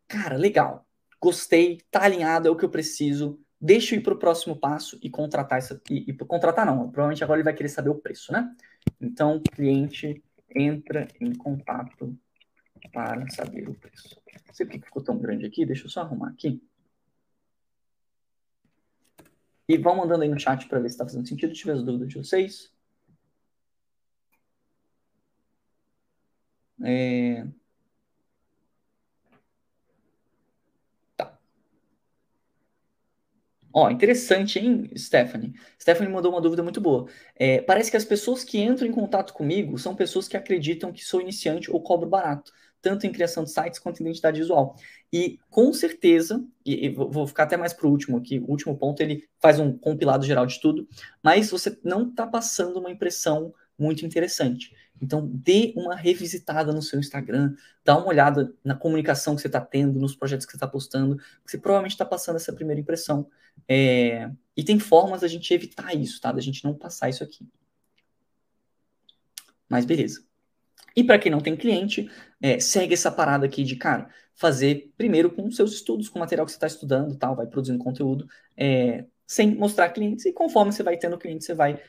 Cara, legal. Gostei, tá alinhado, é o que eu preciso deixa eu ir para o próximo passo e contratar essa. E, e, contratar não, provavelmente agora ele vai querer saber o preço, né? Então, cliente entra em contato para saber o preço. Não sei por que ficou tão grande aqui, deixa eu só arrumar aqui. E vão mandando aí no chat para ver se está fazendo sentido. Se tiver as dúvidas de vocês. É... Ó, interessante, hein, Stephanie? Stephanie mandou uma dúvida muito boa. É, parece que as pessoas que entram em contato comigo são pessoas que acreditam que sou iniciante ou cobro barato, tanto em criação de sites quanto em identidade visual. E com certeza, e, e vou ficar até mais para o último aqui, o último ponto ele faz um compilado geral de tudo, mas você não está passando uma impressão muito interessante. Então, dê uma revisitada no seu Instagram, dá uma olhada na comunicação que você está tendo, nos projetos que você está postando, você provavelmente está passando essa primeira impressão. É... E tem formas da gente evitar isso, tá? Da gente não passar isso aqui. Mas beleza. E para quem não tem cliente, é, segue essa parada aqui de, cara, fazer primeiro com seus estudos, com o material que você está estudando, tal, vai produzindo conteúdo, é, sem mostrar clientes, e conforme você vai tendo cliente, você vai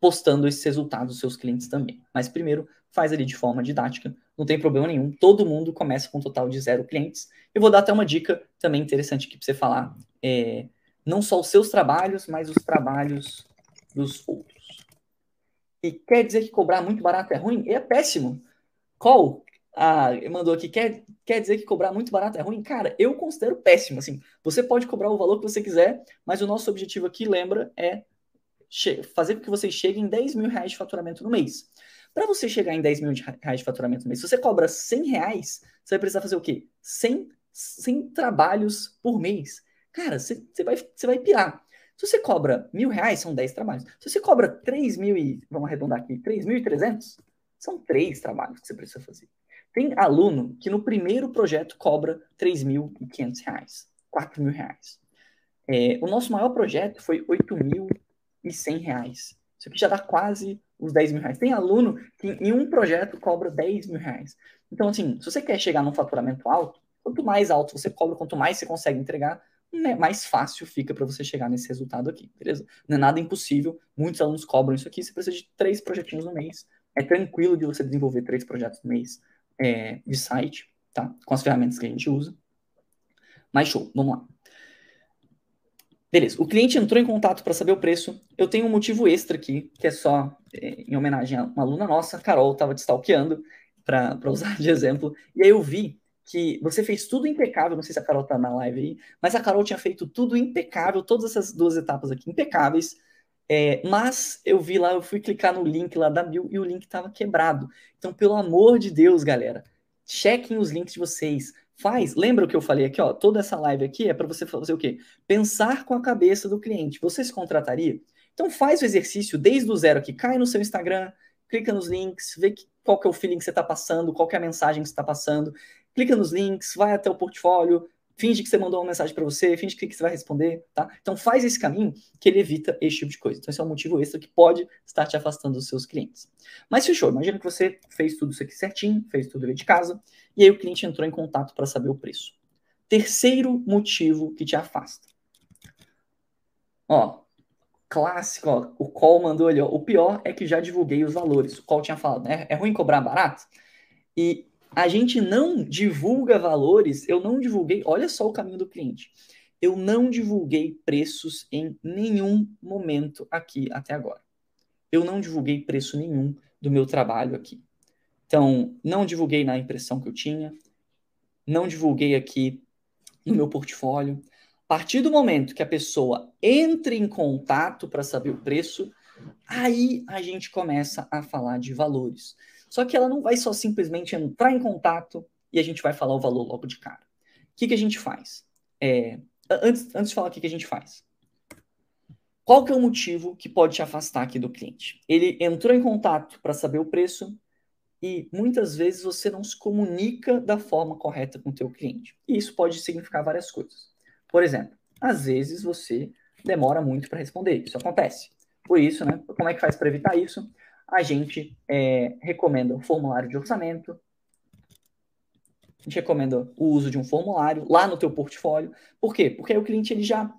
postando esses resultados dos seus clientes também. Mas primeiro, faz ali de forma didática, não tem problema nenhum. Todo mundo começa com um total de zero clientes. Eu vou dar até uma dica também interessante aqui para você falar. É, não só os seus trabalhos, mas os trabalhos dos outros. E quer dizer que cobrar muito barato é ruim? É péssimo. Qual? Ah, mandou aqui, quer, quer dizer que cobrar muito barato é ruim? Cara, eu considero péssimo. Assim, você pode cobrar o valor que você quiser, mas o nosso objetivo aqui, lembra, é fazer com que vocês cheguem em 10 mil reais de faturamento no mês. Para você chegar em 10 mil reais de faturamento no mês, se você cobra 100 reais, você vai precisar fazer o quê? 100, 100 trabalhos por mês. Cara, você, você, vai, você vai pirar. Se você cobra mil reais, são 10 trabalhos. Se você cobra 3 mil e, vamos arredondar aqui, 3.300, são 3 trabalhos que você precisa fazer. Tem aluno que no primeiro projeto cobra 3.500 reais, 4 mil reais. É, o nosso maior projeto foi 8 mil e 100 reais. Isso aqui já dá quase os 10 mil reais. Tem aluno que em um projeto cobra 10 mil reais. Então, assim, se você quer chegar num faturamento alto, quanto mais alto você cobra, quanto mais você consegue entregar, né, mais fácil fica para você chegar nesse resultado aqui, beleza? Não é nada impossível. Muitos alunos cobram isso aqui. Você precisa de três projetinhos no mês. É tranquilo de você desenvolver três projetos no mês é, de site, tá? Com as ferramentas que a gente usa. Mas show, vamos lá. Beleza, o cliente entrou em contato para saber o preço. Eu tenho um motivo extra aqui, que é só é, em homenagem a uma aluna nossa, Carol, estava te stalkeando, para usar de exemplo. E aí eu vi que você fez tudo impecável. Não sei se a Carol está na live aí, mas a Carol tinha feito tudo impecável, todas essas duas etapas aqui impecáveis. É, mas eu vi lá, eu fui clicar no link lá da Bill e o link estava quebrado. Então, pelo amor de Deus, galera, chequem os links de vocês Faz, lembra o que eu falei aqui, ó? Toda essa live aqui é para você fazer o quê? Pensar com a cabeça do cliente. Você se contrataria? Então faz o exercício desde o zero aqui, cai no seu Instagram, clica nos links, vê que, qual que é o feeling que você está passando, qual que é a mensagem que você está passando, clica nos links, vai até o portfólio, finge que você mandou uma mensagem para você, finge que você vai responder, tá? Então faz esse caminho que ele evita esse tipo de coisa. Então esse é um motivo extra que pode estar te afastando dos seus clientes. Mas fechou, imagina que você fez tudo isso aqui certinho, fez tudo ali de casa, e aí o cliente entrou em contato para saber o preço. Terceiro motivo que te afasta. Ó, clássico, ó, o call mandou ali, ó, o pior é que já divulguei os valores. O call tinha falado, né? É ruim cobrar barato? E a gente não divulga valores, eu não divulguei, olha só o caminho do cliente. Eu não divulguei preços em nenhum momento aqui até agora. Eu não divulguei preço nenhum do meu trabalho aqui. Então, não divulguei na impressão que eu tinha, não divulguei aqui no meu portfólio. A partir do momento que a pessoa entra em contato para saber o preço, aí a gente começa a falar de valores. Só que ela não vai só simplesmente entrar em contato e a gente vai falar o valor logo de cara. O que, que a gente faz? É, antes, antes de falar o que, que a gente faz. Qual que é o motivo que pode te afastar aqui do cliente? Ele entrou em contato para saber o preço e muitas vezes você não se comunica da forma correta com o teu cliente. E isso pode significar várias coisas. Por exemplo, às vezes você demora muito para responder. Isso acontece. Por isso, né? Como é que faz para evitar isso? A gente é, recomenda o formulário de orçamento, a gente recomenda o uso de um formulário lá no teu portfólio. Por quê? Porque aí o cliente ele já,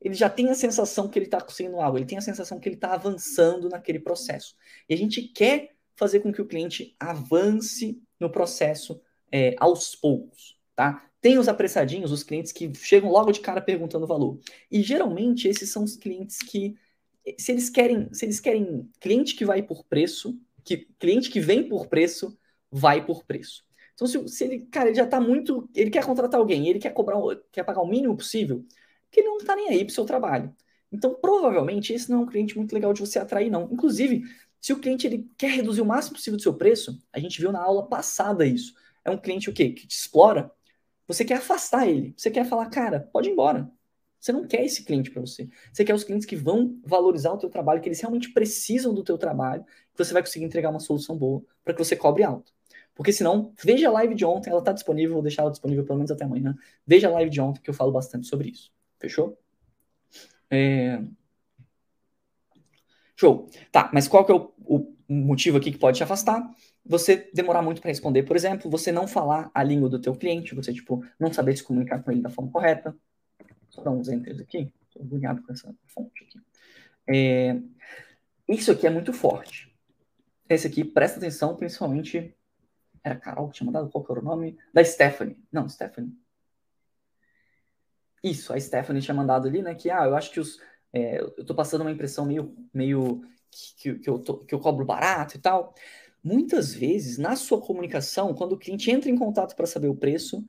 ele já tem a sensação que ele está conseguindo algo, ele tem a sensação que ele está avançando naquele processo. E a gente quer fazer com que o cliente avance no processo é, aos poucos, tá? Tem os apressadinhos, os clientes que chegam logo de cara perguntando o valor. E geralmente esses são os clientes que se eles querem, se eles querem cliente que vai por preço, que cliente que vem por preço, vai por preço. Então, se, se ele, cara, ele já está muito, ele quer contratar alguém, ele quer cobrar, quer pagar o mínimo possível, que ele não está nem aí para o seu trabalho. Então, provavelmente, esse não é um cliente muito legal de você atrair, não. Inclusive, se o cliente ele quer reduzir o máximo possível do seu preço, a gente viu na aula passada isso. É um cliente o quê? Que te explora. Você quer afastar ele. Você quer falar, cara, pode ir embora. Você não quer esse cliente para você. Você quer os clientes que vão valorizar o teu trabalho, que eles realmente precisam do teu trabalho, que você vai conseguir entregar uma solução boa para que você cobre alto. Porque senão, veja a live de ontem, ela está disponível, vou deixar ela disponível pelo menos até amanhã. Veja a live de ontem que eu falo bastante sobre isso. Fechou? É... Show. Tá, mas qual que é o, o motivo aqui que pode te afastar? Você demorar muito para responder, por exemplo, você não falar a língua do teu cliente, você tipo não saber se comunicar com ele da forma correta, Dar uns enters aqui. Estou agoniado com essa fonte aqui. É, isso aqui é muito forte. Esse aqui, presta atenção, principalmente. Era a Carol que tinha mandado qual que era o nome? Da Stephanie. Não, Stephanie. Isso, a Stephanie tinha mandado ali, né? Que, ah, eu acho que os. É, eu tô passando uma impressão meio. meio que, que, eu tô, que eu cobro barato e tal. Muitas vezes, na sua comunicação, quando o cliente entra em contato para saber o preço,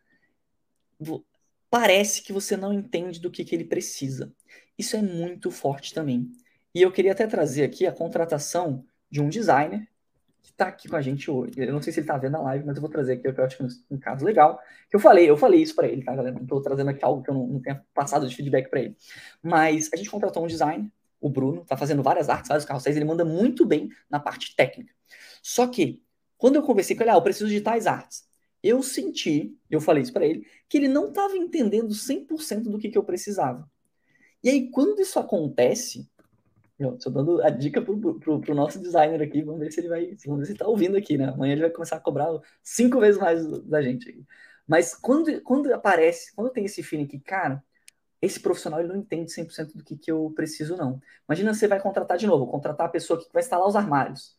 parece que você não entende do que, que ele precisa. Isso é muito forte também. E eu queria até trazer aqui a contratação de um designer que está aqui com a gente hoje. Eu não sei se ele está vendo a live, mas eu vou trazer aqui, eu acho que é um caso legal. Que eu falei, eu falei isso para ele, tá, galera? Não estou trazendo aqui algo que eu não, não tenha passado de feedback para ele. Mas a gente contratou um designer, o Bruno, está fazendo várias artes, vários carrosséis, ele manda muito bem na parte técnica. Só que, quando eu conversei com ele, ah, eu preciso de tais artes eu senti, eu falei isso para ele, que ele não estava entendendo 100% do que, que eu precisava. E aí, quando isso acontece, eu estou dando a dica pro, pro, nosso designer aqui, vamos ver se ele vai, vamos ver se ele tá ouvindo aqui, né? Amanhã ele vai começar a cobrar cinco vezes mais da gente. Mas quando, quando aparece, quando tem esse feeling que, cara, esse profissional ele não entende 100% do que, que eu preciso, não. Imagina você vai contratar de novo, contratar a pessoa que vai instalar os armários.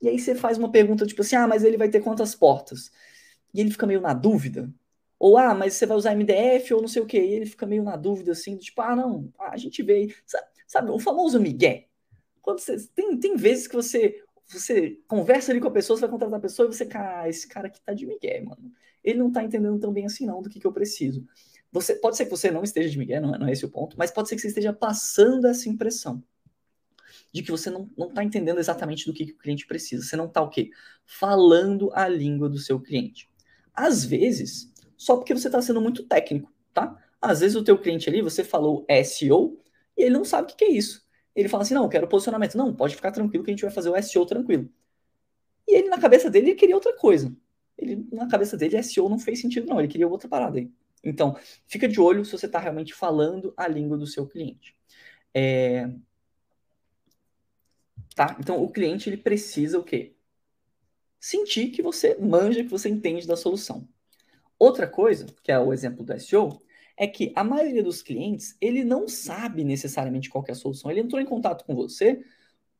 E aí você faz uma pergunta tipo assim: ah, mas ele vai ter quantas portas? E ele fica meio na dúvida. Ou, ah, mas você vai usar MDF ou não sei o que. E ele fica meio na dúvida assim, tipo, ah, não, a gente vê. Sabe, sabe o famoso migué? Quando você, tem, tem vezes que você você conversa ali com a pessoa, você vai contratar a pessoa e você, cara, esse cara aqui tá de migué, mano. Ele não tá entendendo tão bem assim não do que, que eu preciso. Você, pode ser que você não esteja de migué, não é, não é esse o ponto, mas pode ser que você esteja passando essa impressão de que você não está entendendo exatamente do que, que, o cliente precisa. Você não está o quê? Falando a língua do seu cliente. Às vezes, só porque você está sendo muito técnico, tá? Às vezes o teu cliente ali, você falou SEO e ele não sabe o que, que é isso. Ele fala assim, não, eu quero posicionamento. Não, pode ficar tranquilo que a gente vai fazer o SEO tranquilo. E ele, na cabeça dele, ele queria outra coisa. Ele, na cabeça dele, SEO não fez sentido, não. Ele queria outra parada aí. Então, fica de olho se você está realmente falando a língua do seu cliente. É... Tá? Então, o cliente ele precisa o quê? Sentir que você manja, que você entende da solução. Outra coisa, que é o exemplo do SEO, é que a maioria dos clientes, ele não sabe necessariamente qual é a solução. Ele entrou em contato com você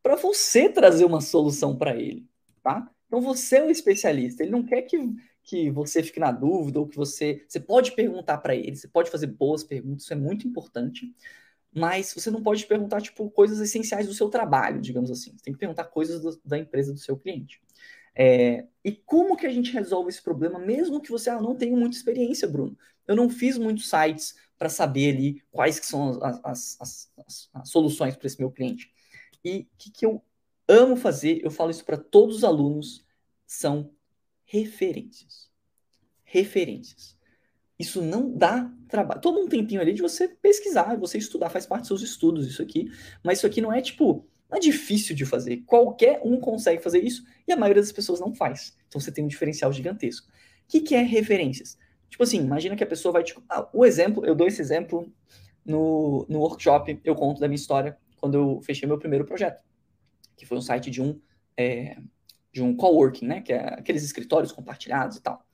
para você trazer uma solução para ele, tá? Então você é o especialista. Ele não quer que, que você fique na dúvida ou que você você pode perguntar para ele, você pode fazer boas perguntas, isso é muito importante. Mas você não pode perguntar tipo coisas essenciais do seu trabalho, digamos assim. Você tem que perguntar coisas do, da empresa do seu cliente. É, e como que a gente resolve esse problema, mesmo que você ah, não tenha muita experiência, Bruno? Eu não fiz muitos sites para saber ali quais que são as, as, as, as soluções para esse meu cliente. E o que, que eu amo fazer, eu falo isso para todos os alunos, são referências. Referências. Isso não dá trabalho. Toma um tempinho ali de você pesquisar, você estudar, faz parte dos seus estudos isso aqui, mas isso aqui não é tipo não é difícil de fazer. Qualquer um consegue fazer isso e a maioria das pessoas não faz. Então você tem um diferencial gigantesco. O que, que é referências? Tipo assim, imagina que a pessoa vai te. Ah, o exemplo, eu dou esse exemplo no, no workshop, eu conto da minha história quando eu fechei meu primeiro projeto, que foi um site de um, é, de um coworking, né? Que é aqueles escritórios compartilhados e tal.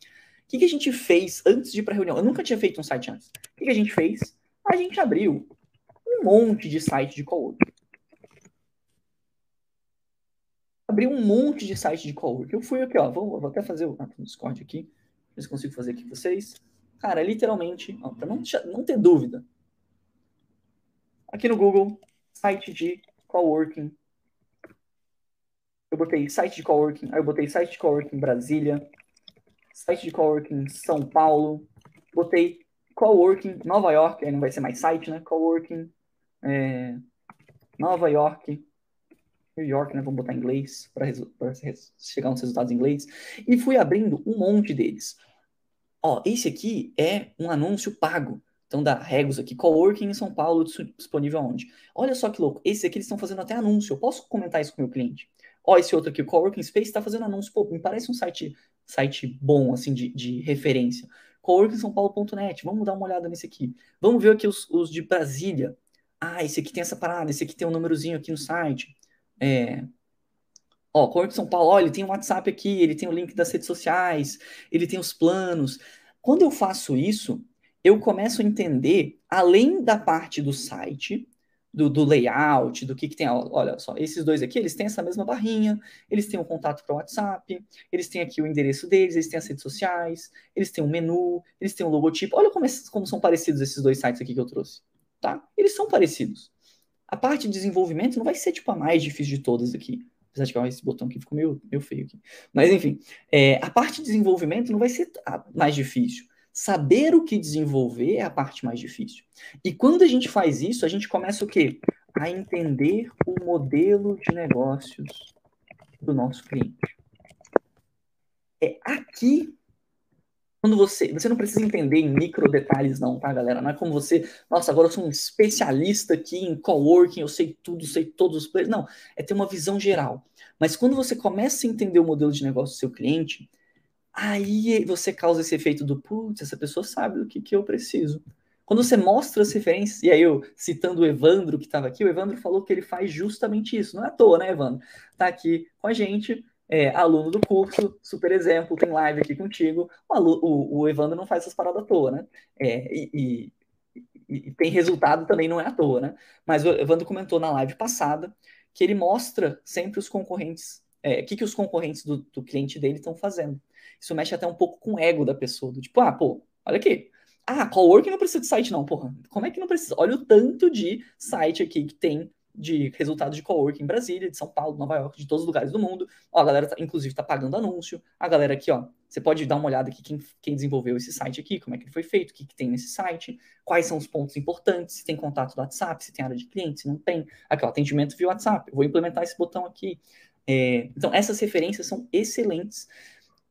Que, que a gente fez antes de ir para reunião? Eu nunca tinha feito um site antes. O que, que a gente fez? A gente abriu um monte de site de coworking. abri um monte de site de coworking. Eu fui aqui, ó, vou, vou até fazer o ah, Discord aqui, ver se consigo fazer aqui com vocês. Cara, literalmente, para não, não ter dúvida, aqui no Google, site de coworking. Eu botei site de coworking, aí eu botei site de coworking Brasília, site de coworking São Paulo, botei coworking Nova York, aí não vai ser mais site, né? Coworking é, Nova York, New York, né? Vamos botar em inglês para chegar nos resultados em inglês. E fui abrindo um monte deles. Ó, esse aqui é um anúncio pago. Então, da Regos aqui, coworking em São Paulo, disponível aonde? Olha só que louco. Esse aqui eles estão fazendo até anúncio. Eu posso comentar isso com o meu cliente. Ó, esse outro aqui, o Coworking Space, está fazendo anúncio. Pô, me parece um site, site bom, assim, de, de referência. coworkingsãopaulo.net. Vamos dar uma olhada nesse aqui. Vamos ver aqui os, os de Brasília. Ah, esse aqui tem essa parada, esse aqui tem um númerozinho aqui no site. É, ó, Corte São Paulo, ó, ele tem um WhatsApp aqui, ele tem o link das redes sociais, ele tem os planos. Quando eu faço isso, eu começo a entender, além da parte do site, do, do layout, do que, que tem. Olha só, esses dois aqui, eles têm essa mesma barrinha, eles têm um contato para o WhatsApp, eles têm aqui o endereço deles, eles têm as redes sociais, eles têm um menu, eles têm um logotipo. Olha como, é, como são parecidos esses dois sites aqui que eu trouxe. Tá? Eles são parecidos. A parte de desenvolvimento não vai ser tipo a mais difícil de todas aqui. Apesar de que ó, esse botão aqui ficou meio, meio feio aqui. Mas enfim, é, a parte de desenvolvimento não vai ser mais difícil. Saber o que desenvolver é a parte mais difícil. E quando a gente faz isso, a gente começa o quê? A entender o modelo de negócios do nosso cliente. É aqui quando você, você não precisa entender em micro detalhes não, tá, galera? Não é como você, nossa, agora eu sou um especialista aqui em coworking, eu sei tudo, sei todos os players. Não, é ter uma visão geral. Mas quando você começa a entender o modelo de negócio do seu cliente, aí você causa esse efeito do, putz, essa pessoa sabe do que, que eu preciso. Quando você mostra as referências, e aí eu citando o Evandro que estava aqui, o Evandro falou que ele faz justamente isso. Não é à toa, né, Evandro? Tá aqui com a gente é, aluno do curso, super exemplo, tem live aqui contigo. O, aluno, o, o Evandro não faz essas paradas à toa, né? É, e, e, e, tem resultado também não é à toa, né? Mas o Evandro comentou na live passada que ele mostra sempre os concorrentes, é, o que, que os concorrentes do, do cliente dele estão fazendo. Isso mexe até um pouco com o ego da pessoa, do tipo, ah, pô, olha aqui. Ah, coworking não precisa de site, não, porra. Como é que não precisa? Olha o tanto de site aqui que tem de resultados de coworking em Brasília, de São Paulo, Nova York, de todos os lugares do mundo. Ó, a galera, tá, inclusive, tá pagando anúncio. A galera aqui, ó, você pode dar uma olhada aqui quem, quem desenvolveu esse site aqui, como é que ele foi feito, o que, que tem nesse site, quais são os pontos importantes, se tem contato do WhatsApp, se tem área de cliente, se não tem. Aqui, ó, atendimento via WhatsApp. Vou implementar esse botão aqui. É, então, essas referências são excelentes.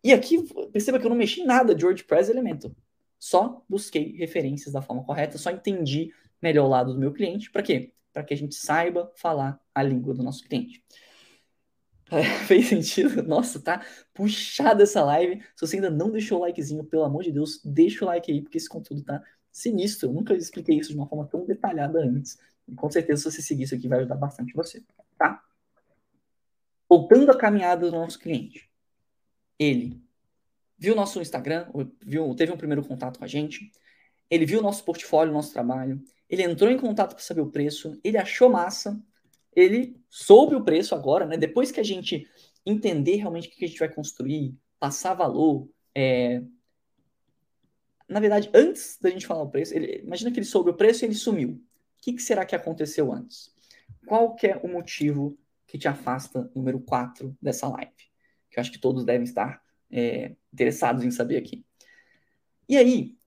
E aqui, perceba que eu não mexi em nada de WordPress Elementor. Só busquei referências da forma correta, só entendi melhor o lado do meu cliente. Para quê? para que a gente saiba falar a língua do nosso cliente. É, fez sentido? Nossa, tá puxada essa live. Se você ainda não deixou o likezinho, pelo amor de Deus, deixa o like aí, porque esse conteúdo tá sinistro. Eu nunca expliquei isso de uma forma tão detalhada antes. E com certeza, se você seguir isso aqui, vai ajudar bastante você, tá? Voltando à caminhada do nosso cliente. Ele viu nosso Instagram, viu, teve um primeiro contato com a gente, ele viu nosso portfólio, nosso trabalho, ele entrou em contato para saber o preço, ele achou massa, ele soube o preço agora, né? Depois que a gente entender realmente o que a gente vai construir, passar valor, é... na verdade, antes da gente falar o preço, ele... imagina que ele soube o preço e ele sumiu. O que, que será que aconteceu antes? Qual que é o motivo que te afasta, número 4 dessa live? Que eu acho que todos devem estar é, interessados em saber aqui. E aí,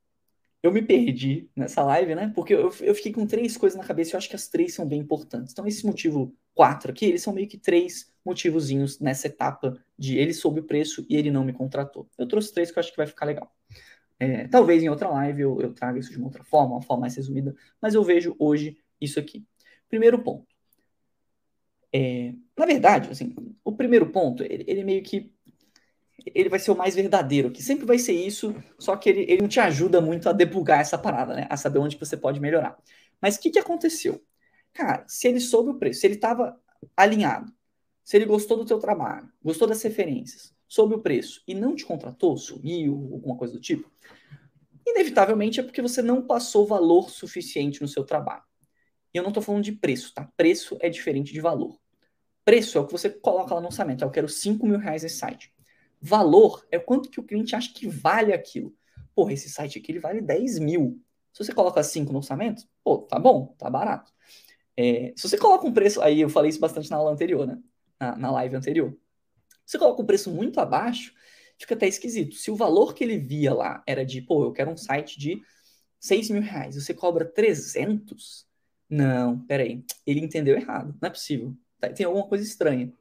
eu me perdi nessa live, né? Porque eu, eu fiquei com três coisas na cabeça e eu acho que as três são bem importantes. Então, esse motivo quatro aqui, eles são meio que três motivozinhos nessa etapa de ele soube o preço e ele não me contratou. Eu trouxe três que eu acho que vai ficar legal. É, talvez em outra live eu, eu traga isso de uma outra forma, uma forma mais resumida, mas eu vejo hoje isso aqui. Primeiro ponto. É, na verdade, assim, o primeiro ponto, ele, ele meio que ele vai ser o mais verdadeiro, que sempre vai ser isso, só que ele, ele não te ajuda muito a debugar essa parada, né? A saber onde você pode melhorar. Mas o que, que aconteceu? Cara, se ele soube o preço, se ele estava alinhado, se ele gostou do teu trabalho, gostou das referências, soube o preço e não te contratou, sumiu, alguma coisa do tipo, inevitavelmente é porque você não passou valor suficiente no seu trabalho. E eu não estou falando de preço, tá? Preço é diferente de valor. Preço é o que você coloca lá no orçamento. Eu quero 5 mil reais nesse site. Valor é quanto que o cliente acha que vale aquilo. Porra, esse site aqui ele vale 10 mil. Se você coloca 5 no orçamento, pô, tá bom, tá barato. É, se você coloca um preço, aí eu falei isso bastante na aula anterior, né? Na, na live anterior. Se você coloca um preço muito abaixo, fica até esquisito. Se o valor que ele via lá era de, pô, eu quero um site de 6 mil reais, você cobra 300? Não, peraí, ele entendeu errado, não é possível. Tá, tem alguma coisa estranha,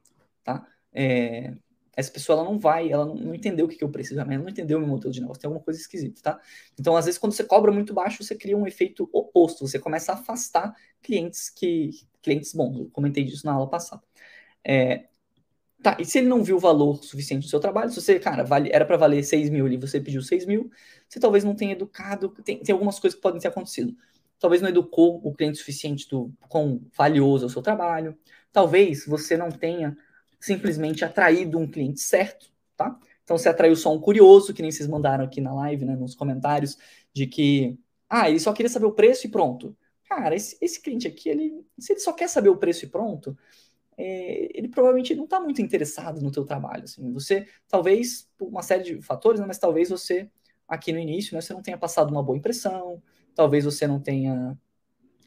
tá? É, essa pessoa ela não vai, ela não, não entendeu o que, que eu preciso, ela não entendeu o meu modelo de negócio, tem alguma coisa esquisita, tá? Então, às vezes, quando você cobra muito baixo, você cria um efeito oposto, você começa a afastar clientes que. clientes bons. Eu comentei disso na aula passada. É, tá, e se ele não viu o valor suficiente do seu trabalho, se você, cara, vale, era para valer 6 mil e você pediu 6 mil, você talvez não tenha educado, tem, tem algumas coisas que podem ter acontecido. Talvez não educou o cliente suficiente do quão valioso é o seu trabalho. Talvez você não tenha simplesmente atraído um cliente certo, tá? Então você atraiu só um curioso, que nem vocês mandaram aqui na live, né, nos comentários, de que, ah, ele só queria saber o preço e pronto. Cara, esse, esse cliente aqui, ele, se ele só quer saber o preço e pronto, é, ele provavelmente não está muito interessado no teu trabalho. Assim. Você, talvez, por uma série de fatores, né, mas talvez você, aqui no início, né, você não tenha passado uma boa impressão, talvez você não tenha,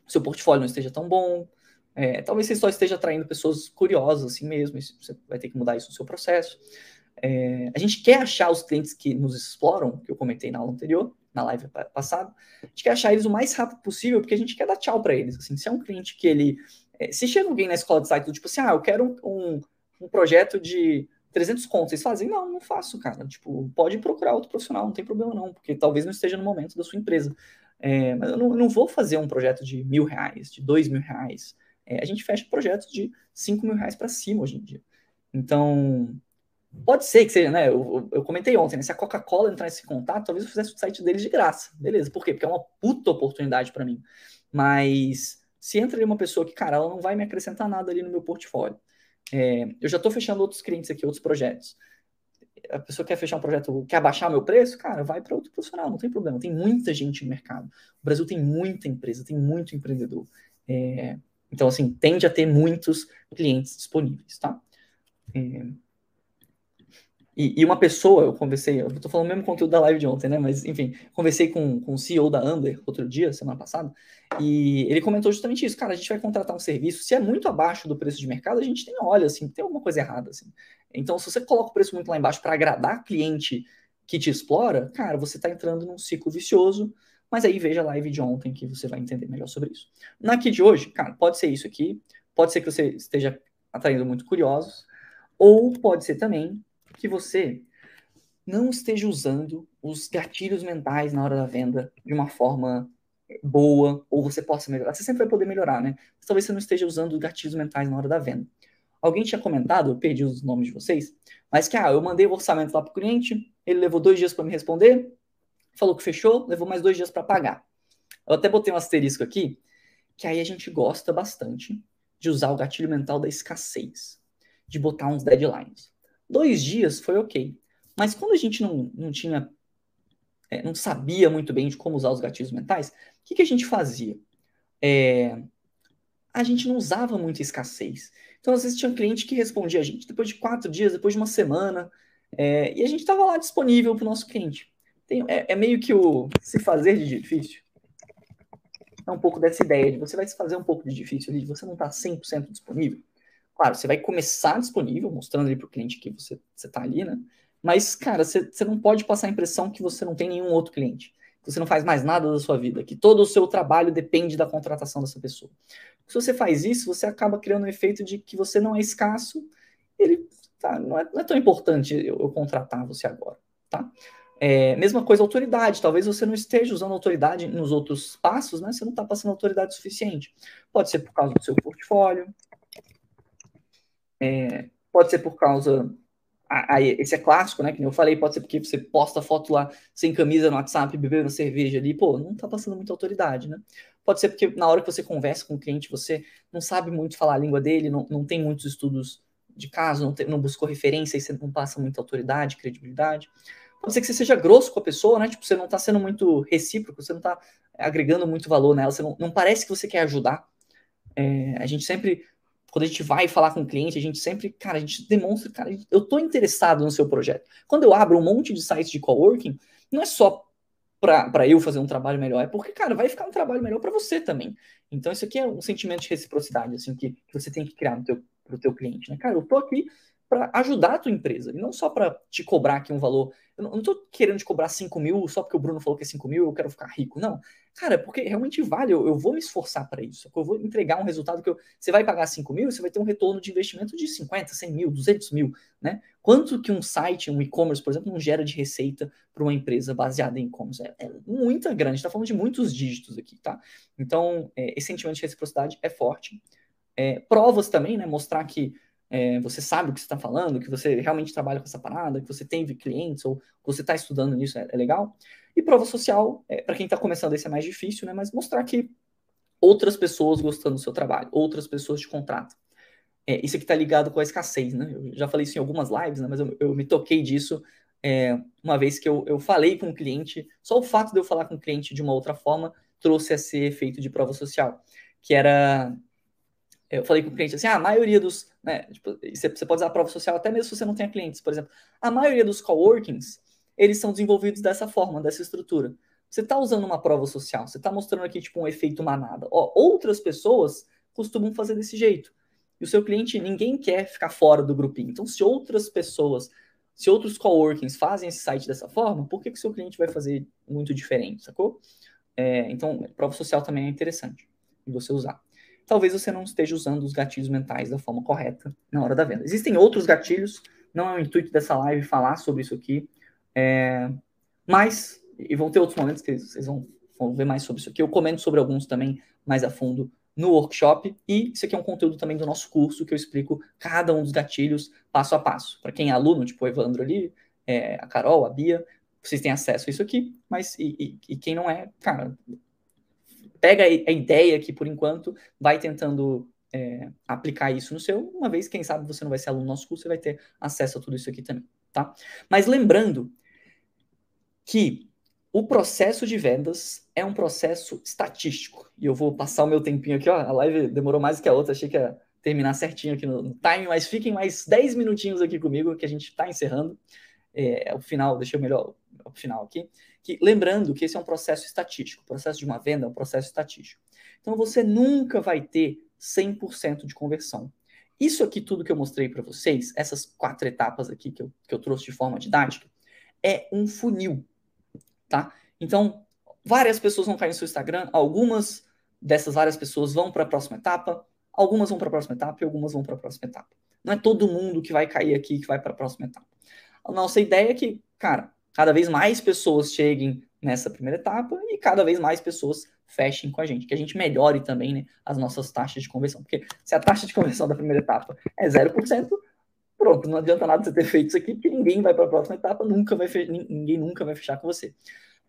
seu portfólio não esteja tão bom, é, talvez você só esteja atraindo pessoas curiosas assim mesmo, você vai ter que mudar isso no seu processo. É, a gente quer achar os clientes que nos exploram, que eu comentei na aula anterior, na live passada, a gente quer achar eles o mais rápido possível, porque a gente quer dar tchau para eles. Assim, se é um cliente que ele. É, se chega alguém na escola de site do tipo assim, ah, eu quero um, um, projeto de 300 contos, vocês fazem? Não, não faço, cara. Tipo, pode procurar outro profissional, não tem problema não, porque talvez não esteja no momento da sua empresa. É, mas eu não, não, vou fazer um projeto de mil reais, de dois mil reais é, a gente fecha projetos de 5 mil reais para cima hoje em dia. Então, pode ser que seja, né? Eu, eu comentei ontem, né? Se a Coca-Cola entrar nesse contato, talvez eu fizesse o site deles de graça. Beleza, por quê? Porque é uma puta oportunidade para mim. Mas se entra ali uma pessoa que, cara, ela não vai me acrescentar nada ali no meu portfólio. É, eu já estou fechando outros clientes aqui, outros projetos. A pessoa quer fechar um projeto, quer abaixar meu preço, cara, vai para outro profissional, não tem problema. Tem muita gente no mercado. O Brasil tem muita empresa, tem muito empreendedor. É, então, assim, tende a ter muitos clientes disponíveis, tá? É... E, e, uma pessoa, eu conversei, eu tô falando o mesmo conteúdo da live de ontem, né? Mas, enfim, conversei com, com o CEO da Amber outro dia, semana passada, e ele comentou justamente isso. Cara, a gente vai contratar um serviço, se é muito abaixo do preço de mercado, a gente tem olha, assim, tem alguma coisa errada, assim. Então, se você coloca o preço muito lá embaixo para agradar cliente que te explora, cara, você está entrando num ciclo vicioso mas aí veja a live de ontem que você vai entender melhor sobre isso. Na de hoje, cara, pode ser isso aqui, pode ser que você esteja atraindo muito curiosos, ou pode ser também que você não esteja usando os gatilhos mentais na hora da venda de uma forma boa, ou você possa melhorar. Você sempre vai poder melhorar, né? Mas talvez você não esteja usando os gatilhos mentais na hora da venda. Alguém tinha comentado, eu perdi os nomes de vocês, mas que ah, eu mandei o orçamento lá para o cliente, ele levou dois dias para me responder, falou que fechou, levou mais dois dias para pagar. Eu até botei um asterisco aqui, que aí a gente gosta bastante de usar o gatilho mental da escassez, de botar uns deadlines. Dois dias foi ok, mas quando a gente não, não tinha, é, não sabia muito bem de como usar os gatilhos mentais, o que, que a gente fazia? É, a gente não usava muito escassez. Então, às vezes, tinha um cliente que respondia a gente depois de quatro dias, depois de uma semana, é, e a gente estava lá disponível para o nosso cliente. Tem, é, é, meio que o se fazer de difícil. É um pouco dessa ideia de você vai se fazer um pouco de difícil ali, você não estar tá 100% disponível. Claro, você vai começar disponível, mostrando ali para o cliente que você está ali, né? Mas, cara, você, você não pode passar a impressão que você não tem nenhum outro cliente, que você não faz mais nada da sua vida, que todo o seu trabalho depende da contratação dessa pessoa. Se você faz isso, você acaba criando um efeito de que você não é escasso, ele tá, não, é, não é tão importante eu, eu, contratar você agora, tá? É, mesma coisa, autoridade. Talvez você não esteja usando autoridade nos outros passos, né? Você não está passando autoridade suficiente. Pode ser por causa do seu portfólio, é, pode ser por causa. Aí, esse é clássico, né? Que eu falei, pode ser porque você posta foto lá sem camisa no WhatsApp, bebendo cerveja ali, pô, não tá passando muita autoridade, né? Pode ser porque na hora que você conversa com o cliente, você não sabe muito falar a língua dele, não, não tem muitos estudos de caso, não, não buscou referência e você não passa muita autoridade, credibilidade. Pode ser que você seja grosso com a pessoa, né? Tipo, você não tá sendo muito recíproco, você não tá agregando muito valor nela, você não, não parece que você quer ajudar. É, a gente sempre quando a gente vai falar com o cliente, a gente sempre, cara, a gente demonstra, cara, eu tô interessado no seu projeto. Quando eu abro um monte de sites de coworking, não é só para eu fazer um trabalho melhor, é porque, cara, vai ficar um trabalho melhor para você também. Então, isso aqui é um sentimento de reciprocidade, assim, que, que você tem que criar no teu, pro teu cliente, né? Cara, eu tô aqui para ajudar a tua empresa, e não só para te cobrar aqui um valor. Eu não, estou querendo te cobrar 5 mil só porque o Bruno falou que é 5 mil eu quero ficar rico. Não. Cara, é porque realmente vale, eu, eu vou me esforçar para isso. Eu vou entregar um resultado que eu, você vai pagar 5 mil, você vai ter um retorno de investimento de 50, 100 mil, 200 mil, né? Quanto que um site, um e-commerce, por exemplo, não gera de receita para uma empresa baseada em e-commerce? É, é muita grande, está falando de muitos dígitos aqui, tá? Então, é, esse sentimento de reciprocidade é forte. É, provas também, né? Mostrar que é, você sabe o que você está falando, que você realmente trabalha com essa parada, que você tem clientes ou você está estudando nisso, é, é, legal. E prova social, é, para quem está começando, esse é mais difícil, né? Mas mostrar que outras pessoas gostando do seu trabalho, outras pessoas te contratam. É, isso aqui está ligado com a escassez, né? Eu já falei isso em algumas lives, né? Mas eu, eu me toquei disso é, uma vez que eu, eu falei com o cliente, só o fato de eu falar com o cliente de uma outra forma trouxe esse efeito de prova social, que era eu falei com o cliente assim, ah, a maioria dos, né, tipo, você, pode usar a prova social até mesmo se você não tenha clientes, por exemplo, a maioria dos coworkings, eles são desenvolvidos dessa forma, dessa estrutura. Você está usando uma prova social, você está mostrando aqui tipo um efeito manada. Ó, outras pessoas costumam fazer desse jeito. E o seu cliente, ninguém quer ficar fora do grupinho. Então, se outras pessoas, se outros coworkings fazem esse site dessa forma, por que o seu cliente vai fazer muito diferente, sacou? É, então, prova social também é interessante de você usar talvez você não esteja usando os gatilhos mentais da forma correta na hora da venda. Existem outros gatilhos, não é o intuito dessa live falar sobre isso aqui, é, mas, e vão ter outros momentos que vocês vão, vão ver mais sobre isso aqui. Eu comento sobre alguns também mais a fundo no workshop, e isso aqui é um conteúdo também do nosso curso, que eu explico cada um dos gatilhos passo a passo. Para quem é aluno, tipo o Evandro ali, é, a Carol, a Bia, vocês têm acesso a isso aqui, mas e, e, e quem não é, cara, pega a ideia que, por enquanto, vai tentando é, aplicar isso no seu, uma vez, quem sabe, você não vai ser aluno do nosso curso, você vai ter acesso a tudo isso aqui também, tá? Mas lembrando que o processo de vendas é um processo estatístico. E eu vou passar o meu tempinho aqui, ó. A live demorou mais que a outra, achei que ia terminar certinho aqui no, time, mas fiquem mais 10 minutinhos aqui comigo, que a gente está encerrando. É, o final, deixa eu melhor o final aqui que lembrando que esse é um processo estatístico, o processo de uma venda é um processo estatístico. Então você nunca vai ter 100% de conversão. Isso aqui tudo que eu mostrei para vocês, essas quatro etapas aqui que eu, que eu trouxe de forma didática, é um funil, tá? Então, várias pessoas vão cair no seu Instagram, algumas dessas várias pessoas vão para a próxima etapa, algumas vão para a próxima etapa e algumas vão para a próxima etapa. Não é todo mundo que vai cair aqui que vai para a próxima etapa. A nossa ideia é que, cara, cada vez mais pessoas cheguem nessa primeira etapa e cada vez mais pessoas fechem com a gente, que a gente melhore também né, as nossas taxas de conversão. Porque se a taxa de conversão da primeira etapa é 0%, pronto, não adianta nada você ter feito isso aqui, porque ninguém vai para a próxima etapa, nunca vai ninguém nunca vai fechar com você.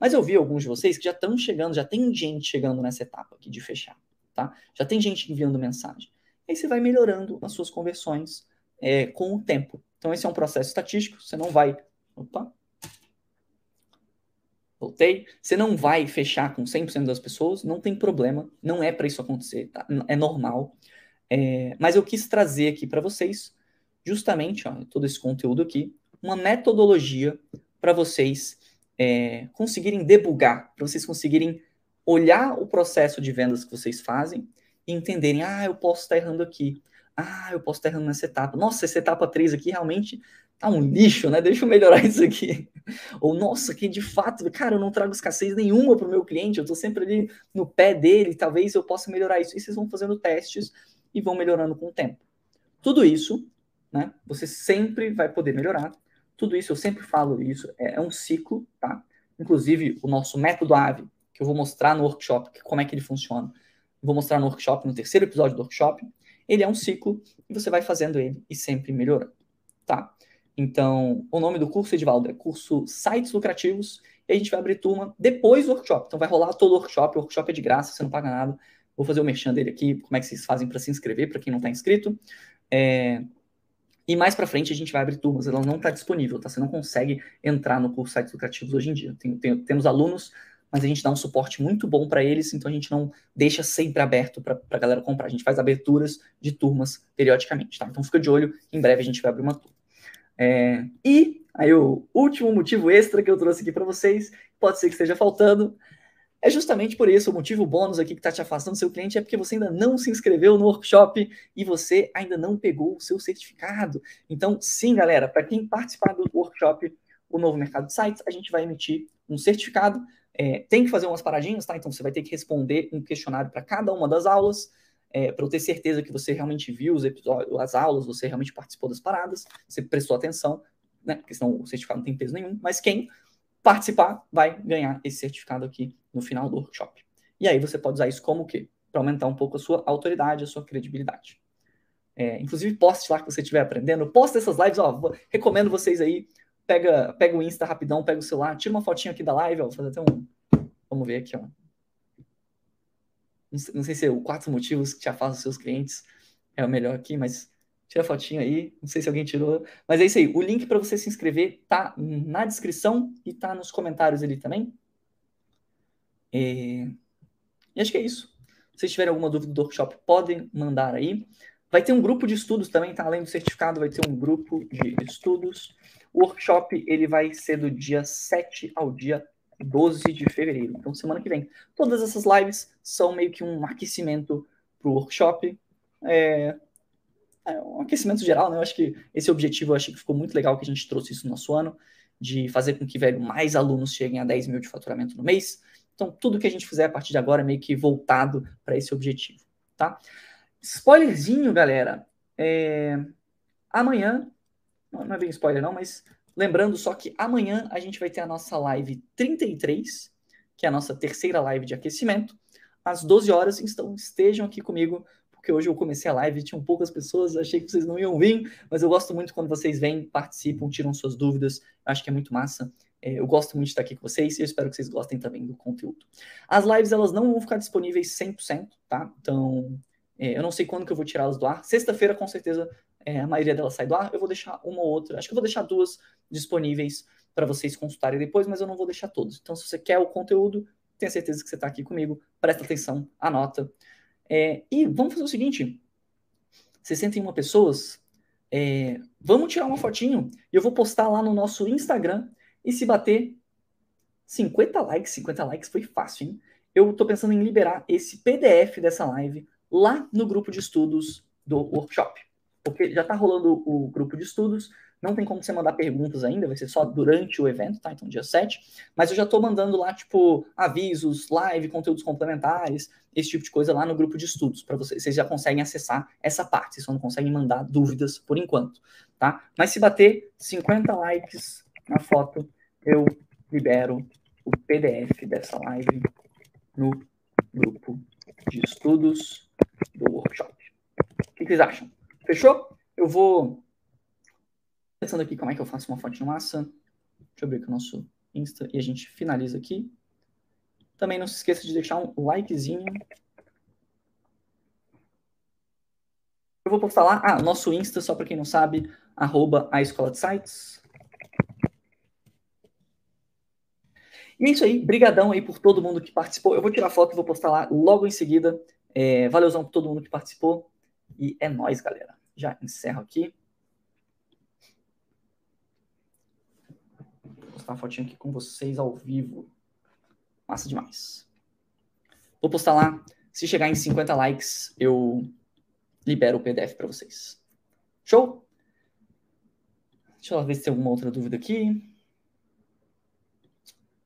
Mas eu vi alguns de vocês que já estão chegando, já tem gente chegando nessa etapa aqui de fechar, tá? Já tem gente enviando mensagem. Aí você vai melhorando as suas conversões é, com o tempo. Então esse é um processo estatístico, você não vai... Opa! Voltei. Você não vai fechar com 100% das pessoas, não tem problema, não é para isso acontecer, tá? é normal. É, mas eu quis trazer aqui para vocês, justamente, ó, todo esse conteúdo aqui, uma metodologia para vocês é, conseguirem debugar, para vocês conseguirem olhar o processo de vendas que vocês fazem e entenderem, ah, eu posso estar errando aqui, ah, eu posso estar errando nessa etapa, nossa, essa etapa 3 aqui realmente tá um lixo, né? Deixa eu melhorar isso aqui. Ou, nossa, que de fato, cara, eu não trago escassez nenhuma para o meu cliente, eu estou sempre ali no pé dele, talvez eu possa melhorar isso. E vocês vão fazendo testes e vão melhorando com o tempo. Tudo isso, né? Você sempre vai poder melhorar tudo isso, eu sempre falo isso, é, é um ciclo, tá? Inclusive, o nosso método AVE, que eu vou mostrar no workshop, como é que ele funciona. Vou mostrar no workshop, no terceiro episódio do workshop. Ele é um ciclo e você vai fazendo ele e sempre melhorando, tá? Então, o nome do curso, Edvaldo, é curso Sites Lucrativos e a gente vai abrir turma depois do workshop. Então, vai rolar todo o workshop. O workshop é de graça, você não paga nada. Vou fazer o merchan dele aqui, como é que vocês fazem para se inscrever, para quem não está inscrito. É, e mais para frente a gente vai abrir turmas, ela não está disponível, tá? Você não consegue entrar no curso Sites Lucrativos hoje em dia. Tem, tem, temos alunos, mas a gente dá um suporte muito bom para eles, então a gente não deixa sempre aberto para a galera comprar. A gente faz aberturas de turmas periodicamente, tá? Então fica de olho, em breve a gente vai abrir uma turma. É, e aí o último motivo extra que eu trouxe aqui para vocês, pode ser que esteja faltando, é justamente por isso, o motivo bônus aqui que está te afastando do seu cliente é porque você ainda não se inscreveu no workshop e você ainda não pegou o seu certificado. Então, sim, galera, para quem participar do workshop, o novo mercado de sites, a gente vai emitir um certificado. É, tem que fazer umas paradinhas, tá? Então, você vai ter que responder um questionário para cada uma das aulas. É, para eu ter certeza que você realmente viu os episódios, as aulas, você realmente participou das paradas, você prestou atenção, né? Porque senão o certificado não tem peso nenhum. Mas quem participar vai ganhar esse certificado aqui no final do workshop. E aí você pode usar isso como o quê? Para aumentar um pouco a sua autoridade, a sua credibilidade. É, inclusive, poste lá que você estiver aprendendo. Poste essas lives, ó. Recomendo vocês aí. Pega, pega o Insta rapidão, pega o celular, tira uma fotinha aqui da live, ó. Fazer até um. Vamos ver aqui, ó. Não sei, se é o quatro motivos que te afastam dos seus clientes é o melhor aqui, mas Tira a fotinho aí, não sei se alguém tirou. Mas é isso aí. O link para você se inscrever tá na descrição e tá nos comentários ali também. É... E acho que é isso. Se vocês tiverem alguma dúvida do workshop, podem mandar aí. Vai ter um grupo de estudos também, tá? Além do certificado, vai ter um grupo de estudos. O workshop ele vai ser do dia 7 ao dia 12 de fevereiro. Então, semana que vem. Todas essas lives são meio que um aquecimento para o workshop. É, é um aquecimento geral, né? Eu acho que esse objetivo, eu acho que ficou muito legal que a gente trouxe isso no nosso ano, de fazer com que, velho, mais alunos cheguem a 10 mil de faturamento no mês. Então, tudo que a gente fizer a partir de agora é meio que voltado para esse objetivo, tá? Spoilerzinho, galera. É... Amanhã, não é bem spoiler não, mas lembrando só que amanhã a gente vai ter a nossa live 33, que é a nossa terceira live de aquecimento, às 12 horas. Então, estejam aqui comigo porque hoje eu comecei a live tinham poucas pessoas, achei que vocês não iam vir, mas eu gosto muito quando vocês vêm, participam, tiram suas dúvidas, acho que é muito massa. É, eu gosto muito de estar aqui com vocês e eu espero que vocês gostem também do conteúdo. As lives, elas não vão ficar disponíveis 100%, tá? Então, é, eu não sei quando que eu vou tirá-las do ar. Sexta-feira, com certeza, é, a maioria delas sai do ar. Eu vou deixar uma ou outra, acho que eu vou deixar duas disponíveis para vocês consultarem depois, mas eu não vou deixar todos. Então, se você quer o conteúdo, tenha certeza que você está aqui comigo, presta atenção, anota. É, e vamos fazer o seguinte: 61 pessoas, é, vamos tirar uma fotinho e eu vou postar lá no nosso Instagram. E se bater 50 likes, 50 likes foi fácil, hein? Eu tô pensando em liberar esse PDF dessa live lá no grupo de estudos do workshop. Porque já tá rolando o grupo de estudos, não tem como você mandar perguntas ainda, vai ser só durante o evento, tá? Então, dia 7. Mas eu já estou mandando lá, tipo, avisos, live, conteúdos complementares, esse tipo de coisa lá no grupo de estudos, para vocês. Vocês já conseguem acessar essa parte, vocês só não conseguem mandar dúvidas por enquanto, tá? Mas se bater 50 likes na foto, eu libero o PDF dessa live no grupo de estudos do workshop. O que vocês acham? Fechou? Eu vou pensando aqui como é que eu faço uma fonte massa. Deixa eu abrir aqui o nosso Insta e a gente finaliza aqui. Também não se esqueça de deixar um likezinho. Eu vou postar lá, ah, nosso Insta, só para quem não sabe, arroba a Escola de Sites. E é isso aí, brigadão aí por todo mundo que participou. Eu vou tirar foto e vou postar lá logo em seguida. É, valeuzão por todo mundo que participou. E é nóis, galera. Já encerro aqui. Vou postar uma fotinha aqui com vocês ao vivo. Massa demais. Vou postar lá. Se chegar em 50 likes, eu libero o PDF para vocês. Show? Deixa eu ver se tem alguma outra dúvida aqui.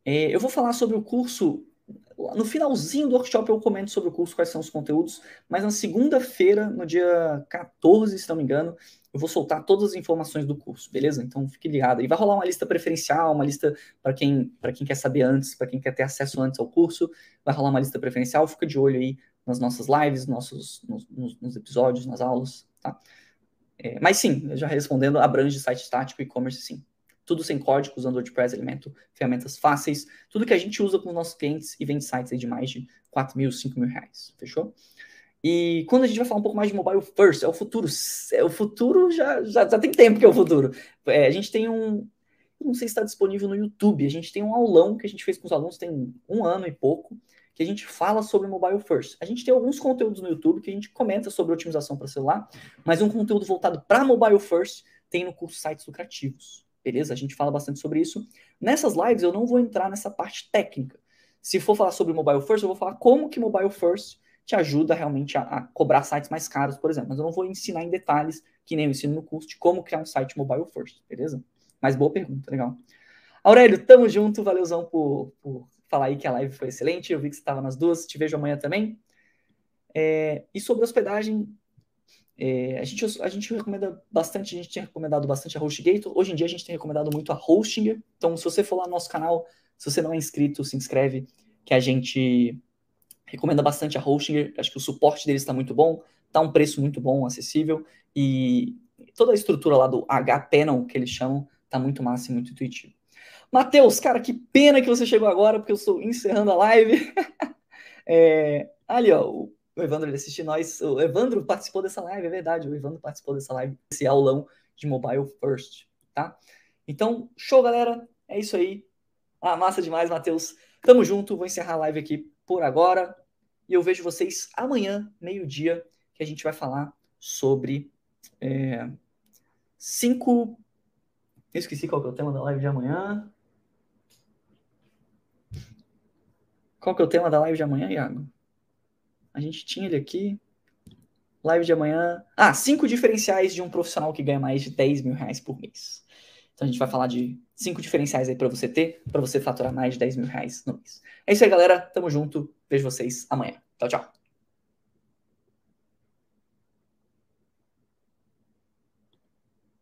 É, eu vou falar sobre o curso. No finalzinho do workshop eu comento sobre o curso, quais são os conteúdos, mas na segunda-feira, no dia 14, se não me engano, eu vou soltar todas as informações do curso, beleza? Então fique ligado. E vai rolar uma lista preferencial, uma lista para quem, quem quer saber antes, para quem quer ter acesso antes ao curso, vai rolar uma lista preferencial, fica de olho aí nas nossas lives, nossos, nos, nos, episódios, nas aulas, tá? É, mas sim, já respondendo, abrange site estático e e-commerce sim tudo sem código, usando WordPress, Elemento, ferramentas fáceis, tudo que a gente usa com os nossos clientes e vende sites de mais de 4 mil, 5 mil reais, fechou? E quando a gente vai falar um pouco mais de mobile first, é o futuro, é o futuro já, já, já tem tempo que é o futuro. É, a gente tem um, não sei se está disponível no YouTube, a gente tem um aulão que a gente fez com os alunos tem um ano e pouco, que a gente fala sobre mobile first. A gente tem alguns conteúdos no YouTube que a gente comenta sobre otimização para celular, mas um conteúdo voltado para mobile first tem no curso Sites Lucrativos. Beleza? A gente fala bastante sobre isso. Nessas lives eu não vou entrar nessa parte técnica. Se for falar sobre mobile first, eu vou falar como que mobile first te ajuda realmente a, a, cobrar sites mais caros, por exemplo. Mas eu não vou ensinar em detalhes, que nem eu ensino no curso, de como criar um site mobile first, beleza? Mas boa pergunta, legal. Aurélio, tamo junto, valeuzão por, por falar aí que a live foi excelente. Eu vi que você estava nas duas, te vejo amanhã também. É, e sobre hospedagem, é, a, gente, a gente recomenda bastante, a gente tinha recomendado bastante a HostGator. Hoje em dia a gente tem recomendado muito a Hostinger. Então, se você for lá no nosso canal, se você não é inscrito, se inscreve, que a gente recomenda bastante a Hostinger. Acho que o suporte deles está muito bom, está um preço muito bom, acessível. E toda a estrutura lá do H-Panel, que eles chamam, está muito massa e muito intuitivo. Matheus, cara, que pena que você chegou agora, porque eu estou encerrando a live. é, ali, ó, o Evandro ele assiste nós. O Evandro participou dessa live, é verdade. O Evandro participou dessa live, esse aulão de mobile first, tá? Então, show, galera. É isso aí. Ah, massa demais, Matheus. Tamo junto. Vou encerrar a live aqui por agora. E eu vejo vocês amanhã, meio-dia, que a gente vai falar sobre é, cinco. Eu esqueci qual que é o tema da live de amanhã. Qual que é o tema da live de amanhã, Iago? A gente tinha ele aqui. Live de amanhã. Ah, cinco diferenciais de um profissional que ganha mais de 10 mil reais por mês. Então a gente vai falar de cinco diferenciais aí para você ter, para você faturar mais de 10 mil reais no mês. É isso aí, galera. Tamo junto. Vejo vocês amanhã. Tchau, tchau.